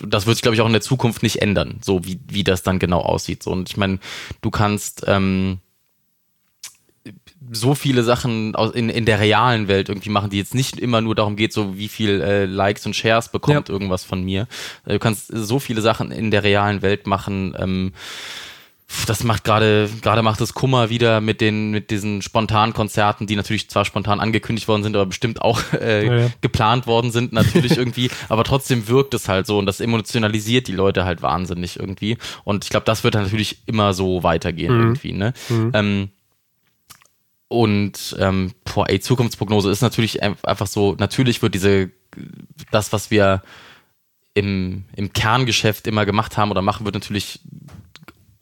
das wird sich, glaube ich, auch in der Zukunft nicht ändern, so wie, wie das dann genau aussieht. So. Und ich meine, du kannst ähm, so viele Sachen aus, in, in der realen Welt irgendwie machen, die jetzt nicht immer nur darum geht, so wie viel äh, Likes und Shares bekommt ja. irgendwas von mir. Du kannst so viele Sachen in der realen Welt machen, ähm, das macht gerade, gerade macht es Kummer wieder mit den, mit diesen spontanen Konzerten, die natürlich zwar spontan angekündigt worden sind, aber bestimmt auch äh, ja, ja. geplant worden sind, natürlich irgendwie, aber trotzdem wirkt es halt so und das emotionalisiert die Leute halt wahnsinnig irgendwie. Und ich glaube, das wird dann natürlich immer so weitergehen mhm. irgendwie, ne? Mhm. Ähm, und ähm, boah, ey, Zukunftsprognose ist natürlich einfach so, natürlich wird diese, das, was wir im, im Kerngeschäft immer gemacht haben oder machen, wird natürlich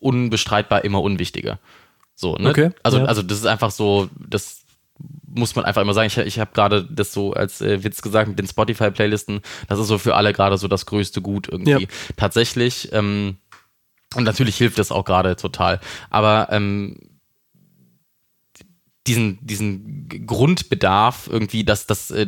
unbestreitbar immer unwichtiger. So, ne? Okay, also, ja. also das ist einfach so, das muss man einfach immer sagen. Ich, ich habe gerade das so als äh, Witz gesagt mit den Spotify-Playlisten. Das ist so für alle gerade so das größte Gut irgendwie. Ja. Tatsächlich, ähm, und natürlich hilft das auch gerade total. Aber ähm, diesen, diesen Grundbedarf irgendwie, dass das, äh,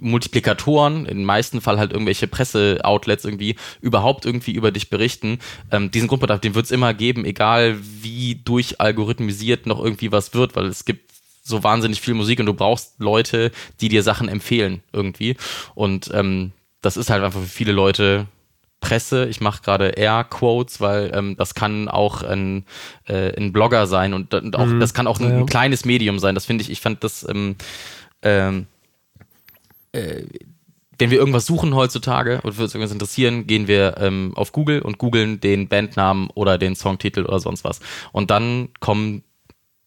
Multiplikatoren, im meisten Fall halt irgendwelche Presseoutlets irgendwie, überhaupt irgendwie über dich berichten. Ähm, diesen Grundbedarf, den wird es immer geben, egal wie durchalgorithmisiert noch irgendwie was wird, weil es gibt so wahnsinnig viel Musik und du brauchst Leute, die dir Sachen empfehlen irgendwie. Und ähm, das ist halt einfach für viele Leute Presse. Ich mache gerade Air-Quotes, weil ähm, das kann auch ein, äh, ein Blogger sein und, und auch, mhm. das kann auch ein, ein, kleines Medium sein. Das finde ich, ich fand das ähm, ähm, äh, wenn wir irgendwas suchen heutzutage oder uns irgendwas interessieren, gehen wir ähm, auf Google und googeln den Bandnamen oder den Songtitel oder sonst was. Und dann kommen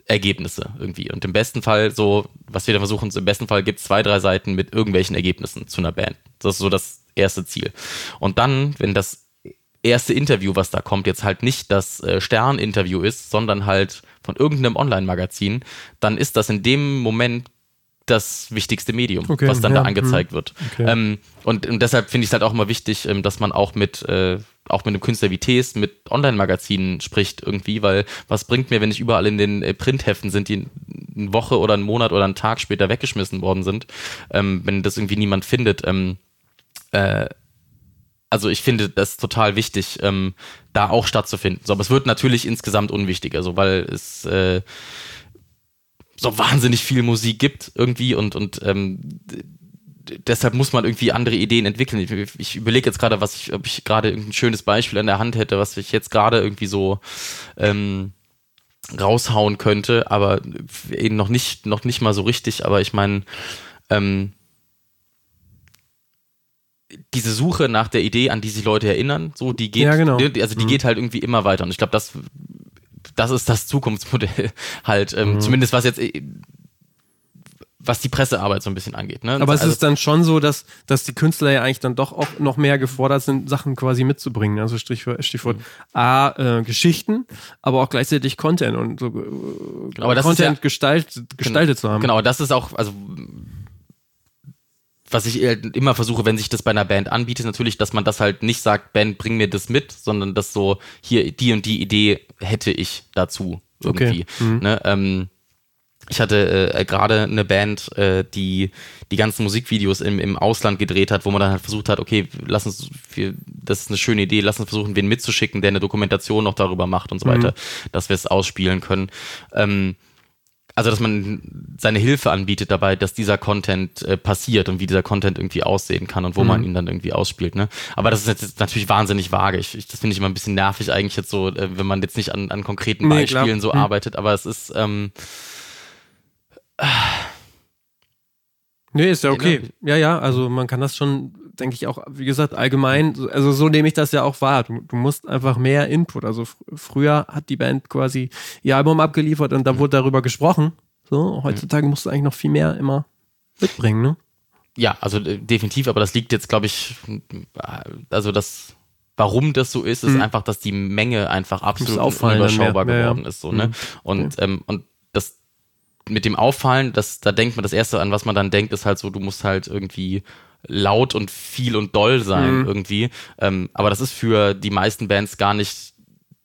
Ergebnisse irgendwie. Und im besten Fall so, was wir da versuchen, im besten Fall gibt es zwei, drei Seiten mit irgendwelchen Ergebnissen zu einer Band. Das ist so das erste Ziel. Und dann, wenn das erste Interview, was da kommt, jetzt halt nicht das äh, Stern-Interview ist, sondern halt von irgendeinem Online-Magazin, dann ist das in dem Moment das wichtigste Medium, okay, was dann ja, da angezeigt mh. wird. Okay. Ähm, und, und, deshalb finde ich es halt auch immer wichtig, ähm, dass man auch mit, äh, auch mit einem Künstler wie Tees mit Online-Magazinen spricht irgendwie, weil was bringt mir, wenn ich überall in den äh, Printheften sind, die eine Woche oder einen Monat oder einen Tag später weggeschmissen worden sind, ähm, wenn das irgendwie niemand findet. Ähm, äh, also ich finde das total wichtig, ähm, da auch stattzufinden. So, aber es wird natürlich insgesamt unwichtiger, so weil es äh, so wahnsinnig viel Musik gibt irgendwie und, und ähm, deshalb muss man irgendwie andere Ideen entwickeln. Ich, ich überlege jetzt gerade, was ich, ob ich gerade irgendein schönes Beispiel an der Hand hätte, was ich jetzt gerade irgendwie so ähm, raushauen könnte, aber eben noch nicht, noch nicht mal so richtig. Aber ich meine, ähm, diese Suche nach der Idee, an die sich Leute erinnern, so die geht, ja, genau. also die mhm. geht halt irgendwie immer weiter. Und ich glaube, das das ist das Zukunftsmodell halt, ähm, mhm. zumindest was jetzt äh, was die Pressearbeit so ein bisschen angeht. Ne? Aber es also, ist dann schon so, dass, dass die Künstler ja eigentlich dann doch auch noch mehr gefordert sind, Sachen quasi mitzubringen. Also Stichwort, Stichwort mhm. A, äh, Geschichten, aber auch gleichzeitig Content und so äh, aber Content ja, gestaltet, gestaltet genau, zu haben. Genau, das ist auch, also was ich immer versuche, wenn sich das bei einer Band anbietet, natürlich, dass man das halt nicht sagt, Band, bring mir das mit, sondern dass so, hier, die und die Idee hätte ich dazu irgendwie. Okay. Mhm. Ne? Ähm, ich hatte äh, gerade eine Band, äh, die die ganzen Musikvideos im, im Ausland gedreht hat, wo man dann halt versucht hat, okay, lass uns, wir, das ist eine schöne Idee, lass uns versuchen, wen mitzuschicken, der eine Dokumentation noch darüber macht und so mhm. weiter, dass wir es ausspielen können. Ähm, also dass man seine Hilfe anbietet dabei, dass dieser Content äh, passiert und wie dieser Content irgendwie aussehen kann und wo mhm. man ihn dann irgendwie ausspielt. Ne? Aber das ist jetzt natürlich wahnsinnig vage. Ich, ich, das finde ich immer ein bisschen nervig eigentlich jetzt so, äh, wenn man jetzt nicht an, an konkreten nee, Beispielen klar. so mhm. arbeitet. Aber es ist ähm, äh, Nee, ist ja okay. Ja, ja, also man kann das schon denke ich auch, wie gesagt, allgemein, also so nehme ich das ja auch wahr. Du, du musst einfach mehr Input. Also fr früher hat die Band quasi ihr Album abgeliefert und da wurde darüber gesprochen. So, heutzutage musst du eigentlich noch viel mehr immer mitbringen, ne? Ja, also äh, definitiv, aber das liegt jetzt, glaube ich, also das, warum das so ist, ist mhm. einfach, dass die Menge einfach absolut unüberschaubar geworden ja. ist. So, ne? Mhm. Und, ja. ähm, und das mit dem Auffallen, das, da denkt man, das Erste, an was man dann denkt, ist halt so, du musst halt irgendwie laut und viel und doll sein mhm. irgendwie. Ähm, aber das ist für die meisten Bands gar nicht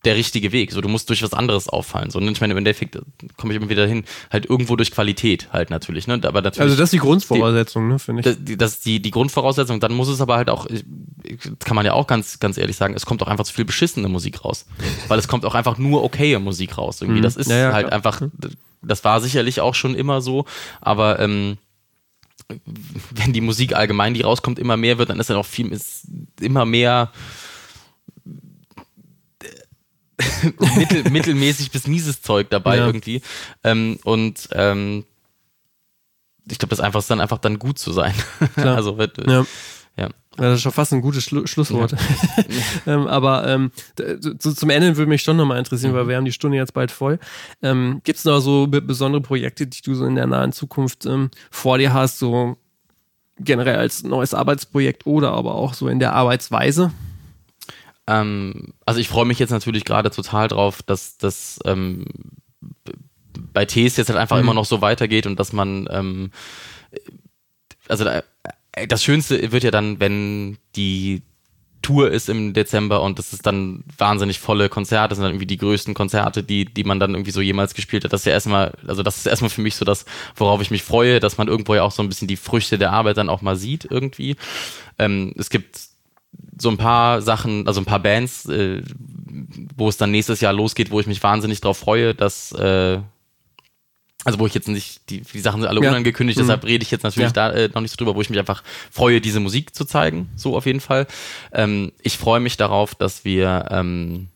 der richtige Weg. So, du musst durch was anderes auffallen. So, ne? ich meine, im Endeffekt komme ich immer wieder hin, halt irgendwo durch Qualität halt natürlich. Ne? Aber natürlich also das ist die Grundvoraussetzung, ne, finde ich. Das, das ist die, die Grundvoraussetzung. Dann muss es aber halt auch, kann man ja auch ganz, ganz ehrlich sagen, es kommt auch einfach zu viel beschissene Musik raus. Weil es kommt auch einfach nur okaye Musik raus. Irgendwie. Mhm. Das ist ja, ja, halt klar. einfach, das war sicherlich auch schon immer so, aber ähm, wenn die Musik allgemein, die rauskommt, immer mehr wird, dann ist dann auch viel, ist immer mehr mittel, mittelmäßig bis mieses Zeug dabei ja. irgendwie. Ähm, und ähm, ich glaube, das einfach ist dann einfach dann gut zu sein. also wird, ja. Ja. Das ist schon fast ein gutes Schlu Schlusswort. Ja. ähm, aber ähm, so, zum Ende würde mich schon nochmal interessieren, mhm. weil wir haben die Stunde jetzt bald voll. Ähm, Gibt es noch so besondere Projekte, die du so in der nahen Zukunft ähm, vor dir hast, so generell als neues Arbeitsprojekt oder aber auch so in der Arbeitsweise? Ähm, also ich freue mich jetzt natürlich gerade total drauf, dass das ähm, bei Ts jetzt halt einfach mhm. immer noch so weitergeht und dass man also da, das Schönste wird ja dann, wenn die Tour ist im Dezember und das ist dann wahnsinnig volle Konzerte, das sind dann irgendwie die größten Konzerte, die, die man dann irgendwie so jemals gespielt hat. Das ist ja erstmal, also das ist erstmal für mich so das, worauf ich mich freue, dass man irgendwo ja auch so ein bisschen die Früchte der Arbeit dann auch mal sieht irgendwie. Ähm, es gibt so ein paar Sachen, also ein paar Bands, äh, wo es dann nächstes Jahr losgeht, wo ich mich wahnsinnig drauf freue, dass äh, also wo ich jetzt nicht, die, die Sachen sind alle Ja. unangekündigt, Mhm. deshalb rede ich jetzt natürlich Ja. da äh, noch nicht so drüber, wo ich mich einfach freue, diese Musik zu zeigen, so auf jeden Fall. Ähm, ich freue mich darauf, dass wir ähm,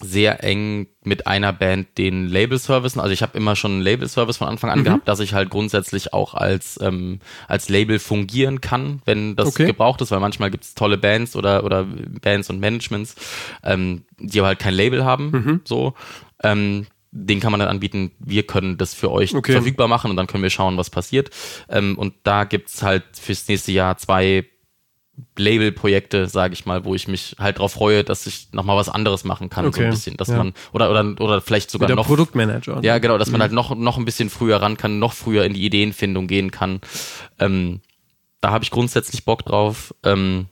sehr eng mit einer Band den Label-Servicen, also ich habe immer schon einen Label-Service von Anfang an Mhm. gehabt, dass ich halt grundsätzlich auch als, ähm, als Label fungieren kann, wenn das Okay. gebraucht ist, weil manchmal gibt es tolle Bands oder, oder Bands und Managements, ähm, die aber halt kein Label haben, Mhm. so. Ähm, den kann man dann anbieten, wir können das für euch Okay. verfügbar machen und dann können wir schauen, was passiert. Ähm, und da gibt's halt fürs nächste Jahr zwei Label-Projekte, sage ich mal, wo ich mich halt drauf freue, dass ich nochmal was anderes machen kann, so Okay. ein bisschen. Dass Ja. man, oder, oder, oder vielleicht sogar Wieder noch. Produktmanager. Ja, genau, dass man halt noch, noch ein bisschen früher ran kann, noch früher in die Ideenfindung gehen kann. Ähm, da habe ich grundsätzlich Bock drauf. Ähm,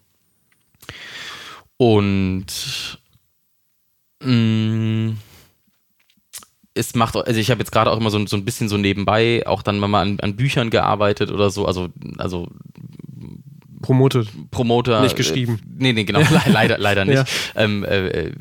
und mh, es macht, also ich habe jetzt gerade auch immer so, so ein bisschen so nebenbei auch dann mal an, an Büchern gearbeitet oder so, also, also Promoted. Promoter. Nicht geschrieben. Äh, nee, nee, genau, le leider, leider nicht. Ja. Ähm, äh,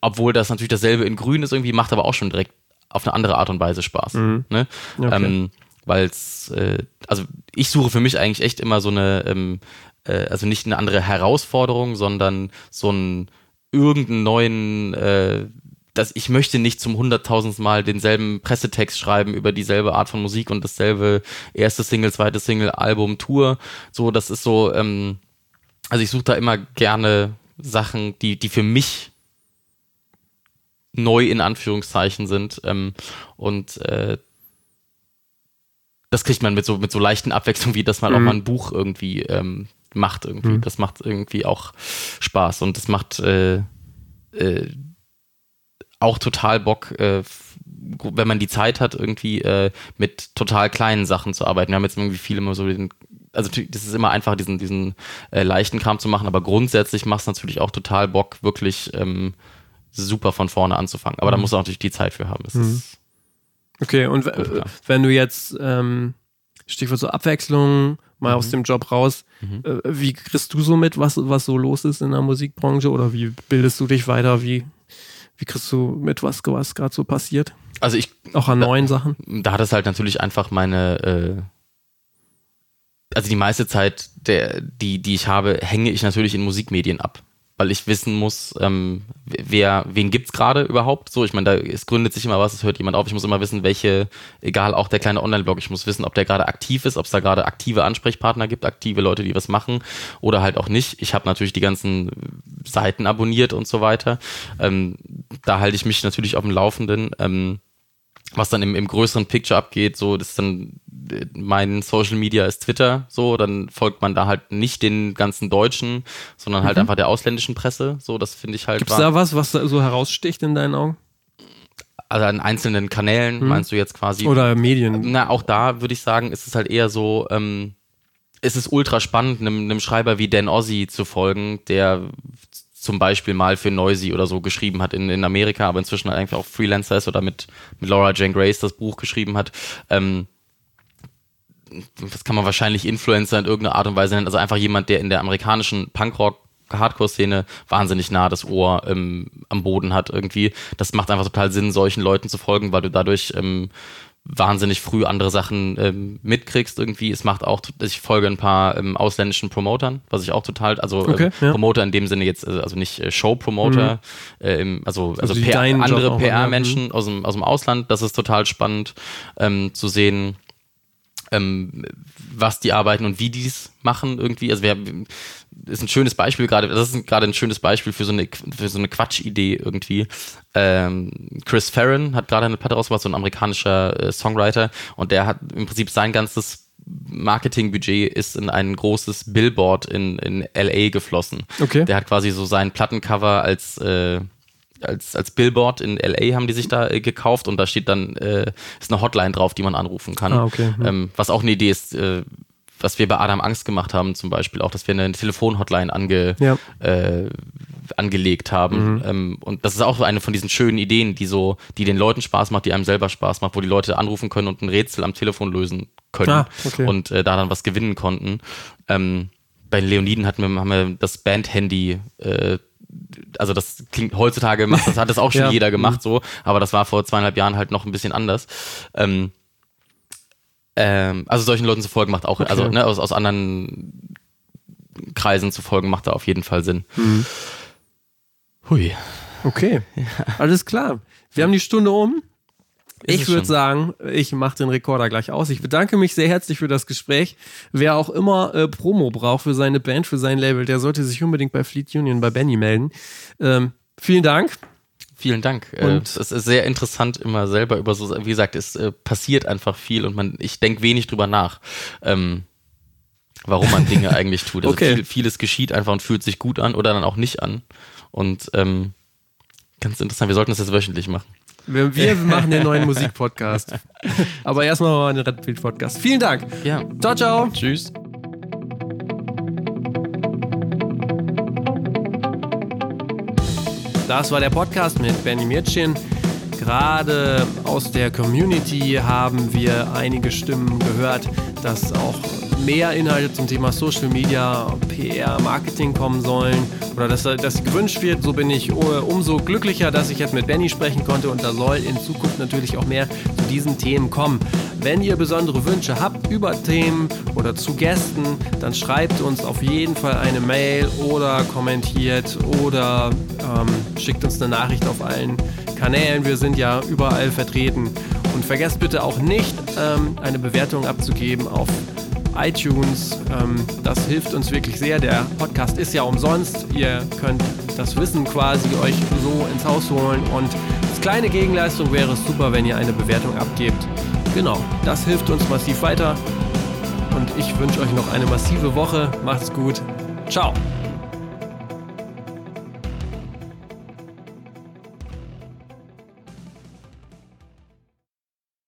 obwohl das natürlich dasselbe in Grün ist irgendwie, macht aber auch schon direkt auf eine andere Art und Weise Spaß. Ne? Mhm. Okay. Ähm, Weil es, äh, also ich suche für mich eigentlich echt immer so eine, ähm, äh, also nicht eine andere Herausforderung, sondern so einen irgendeinen neuen, äh, dass ich möchte nicht zum hunderttausendsten Mal denselben Pressetext schreiben über dieselbe Art von Musik und dasselbe erste Single, zweite Single, Album, Tour. So, das ist so, ähm, also ich suche da immer gerne Sachen, die, die für mich neu in Anführungszeichen sind. Ähm, und äh, das kriegt man mit so, mit so leichten Abwechslungen, wie dass man auch Mhm. mal ein Buch irgendwie ähm, macht irgendwie. Mhm. Das macht irgendwie auch Spaß und das macht äh, äh, auch total Bock, äh, wenn man die Zeit hat, irgendwie äh, mit total kleinen Sachen zu arbeiten. Wir haben jetzt irgendwie viele immer so den, also das ist immer einfach, diesen, diesen äh, leichten Kram zu machen, aber grundsätzlich macht es natürlich auch total Bock, wirklich ähm, super von vorne anzufangen. Aber da Mhm. muss man natürlich die Zeit für haben. Mhm. Okay, und Gut, wenn du jetzt, ähm, Stichwort so Abwechslung, mal Mhm. aus dem Job raus, Mhm. äh, wie kriegst du so mit, was, was so los ist in der Musikbranche oder wie bildest du dich weiter? Wie, wie kriegst du mit, was, was gerade so passiert? also ich Auch an Da- neuen Sachen? da hat es halt natürlich einfach meine, äh, also die meiste Zeit, der, die, die ich habe, hänge ich natürlich in Musikmedien ab. Weil ich wissen muss, ähm, wer, wen gibt's gerade überhaupt? So, ich meine, da es gründet sich immer was, es hört jemand auf. Ich muss immer wissen, welche, egal auch der kleine Online-Blog, ich muss wissen, ob der gerade aktiv ist, ob es da gerade aktive Ansprechpartner gibt, aktive Leute, die was machen oder halt auch nicht. Ich habe natürlich die ganzen Seiten abonniert und so weiter. Ähm, da halte ich mich natürlich auf dem Laufenden. Ähm, was dann im, im größeren Picture abgeht, so das ist dann äh, mein Social Media ist Twitter, so dann folgt man da halt nicht den ganzen Deutschen, sondern halt einfach der ausländischen Presse, so das finde ich halt Gibt es da was, was da so heraussticht in deinen Augen? also an einzelnen Kanälen Mhm. meinst du jetzt quasi Oder Medien? na auch da würde ich sagen ist es halt eher so ähm, es ist ultra spannend einem, einem Schreiber wie Dan Ozzy zu folgen der zum Beispiel mal für Noisy oder so geschrieben hat in, in Amerika, aber inzwischen halt eigentlich auch Freelancer ist oder mit, mit Laura Jane Grace das Buch geschrieben hat. Ähm, das kann man wahrscheinlich Influencer in irgendeiner Art und Weise nennen. Also einfach jemand, der in der amerikanischen Punkrock Hardcore-Szene wahnsinnig nah das Ohr ähm, am Boden hat irgendwie. Das macht einfach total Sinn, solchen Leuten zu folgen, weil du dadurch ähm, wahnsinnig früh andere Sachen ähm, mitkriegst irgendwie. Es macht auch, ich folge ein paar ähm, ausländischen Promotern, was ich auch total, also Okay, ähm, ja. Promoter in dem Sinne jetzt, äh, also nicht äh, Show-Promoter, äh, im, also, also, die PR, andere ja. PR-Menschen aus dem, aus dem Ausland. Das ist total spannend ähm, zu sehen, ähm, was die arbeiten und wie die es machen irgendwie. Also wer ist ein schönes Beispiel gerade, das ist gerade ein schönes Beispiel für so eine, für so eine Quatschidee irgendwie. Ähm, Chris Farron hat gerade eine Platte rausgebracht, so ein amerikanischer äh, Songwriter und der hat im Prinzip sein ganzes Marketingbudget ist in ein großes Billboard in, in LA geflossen. Okay. Der hat quasi so sein Plattencover als äh, als, als Billboard in LA haben die sich da äh, gekauft und da steht dann, äh, ist eine Hotline drauf, die man anrufen kann. Ah, okay. Hm. Ähm, was auch eine Idee ist, äh, was wir bei Adam Angst gemacht haben, zum Beispiel auch, dass wir eine Telefonhotline ange, Ja. äh, angelegt haben. Ähm, und das ist auch eine von diesen schönen Ideen, die so, die den Leuten Spaß macht, die einem selber Spaß macht, wo die Leute anrufen können und ein Rätsel am Telefon lösen können Ah, okay. und äh, da dann was gewinnen konnten. Ähm, bei den Leoniden hatten wir, haben wir das Band-Handy äh, also das klingt heutzutage macht das hat das auch schon Ja. jeder gemacht so, aber das war vor zweieinhalb Jahren halt noch ein bisschen anders. Ähm, ähm, also solchen Leuten zu folgen macht auch, also ne, aus, aus anderen Kreisen zu folgen macht da auf jeden Fall Sinn. Hui. Okay, alles klar. Wir haben die Stunde um. Ich würde sagen, ich mache den Rekorder gleich aus. Ich bedanke mich sehr herzlich für das Gespräch. Wer auch immer äh, Promo braucht für seine Band, für sein Label, der sollte sich unbedingt bei Fleet Union, bei Benny melden. Ähm, vielen Dank. Vielen Dank. Äh, Und- es ist sehr interessant, immer selber über so, wie gesagt, es äh, passiert einfach viel und man, ich denke wenig drüber nach, ähm, warum man Dinge eigentlich tut. Also Okay. viel, vieles geschieht einfach und fühlt sich gut an oder dann auch nicht an. Und ähm, ganz interessant, wir sollten das jetzt wöchentlich machen. Wir, wir machen den neuen Musikpodcast. Aber erstmal mal einen Redfield-Podcast. Vielen Dank. Ja. Ciao, ciao. Tschüss. Das war der Podcast mit Benny Mirchin. Gerade aus der Community haben wir einige Stimmen gehört, dass auch mehr Inhalte zum Thema Social Media, PR, Marketing kommen sollen oder dass das gewünscht wird. So bin ich äh, umso glücklicher, dass ich jetzt mit Benny sprechen konnte und da soll in Zukunft natürlich auch mehr zu diesen Themen kommen. Wenn ihr besondere Wünsche habt über Themen oder zu Gästen, dann schreibt uns auf jeden Fall eine Mail oder kommentiert oder ähm, schickt uns eine Nachricht auf allen Kanälen. Wir sind ja überall vertreten. Und vergesst bitte auch nicht, ähm, eine Bewertung abzugeben auf iTunes. Ähm, das hilft uns wirklich sehr. Der Podcast ist ja umsonst. Ihr könnt das Wissen quasi euch so ins Haus holen. Und als kleine Gegenleistung wäre es super, wenn ihr eine Bewertung abgebt. Genau, das hilft uns massiv weiter. Und ich wünsche euch noch eine massive Woche. Macht's gut. Ciao.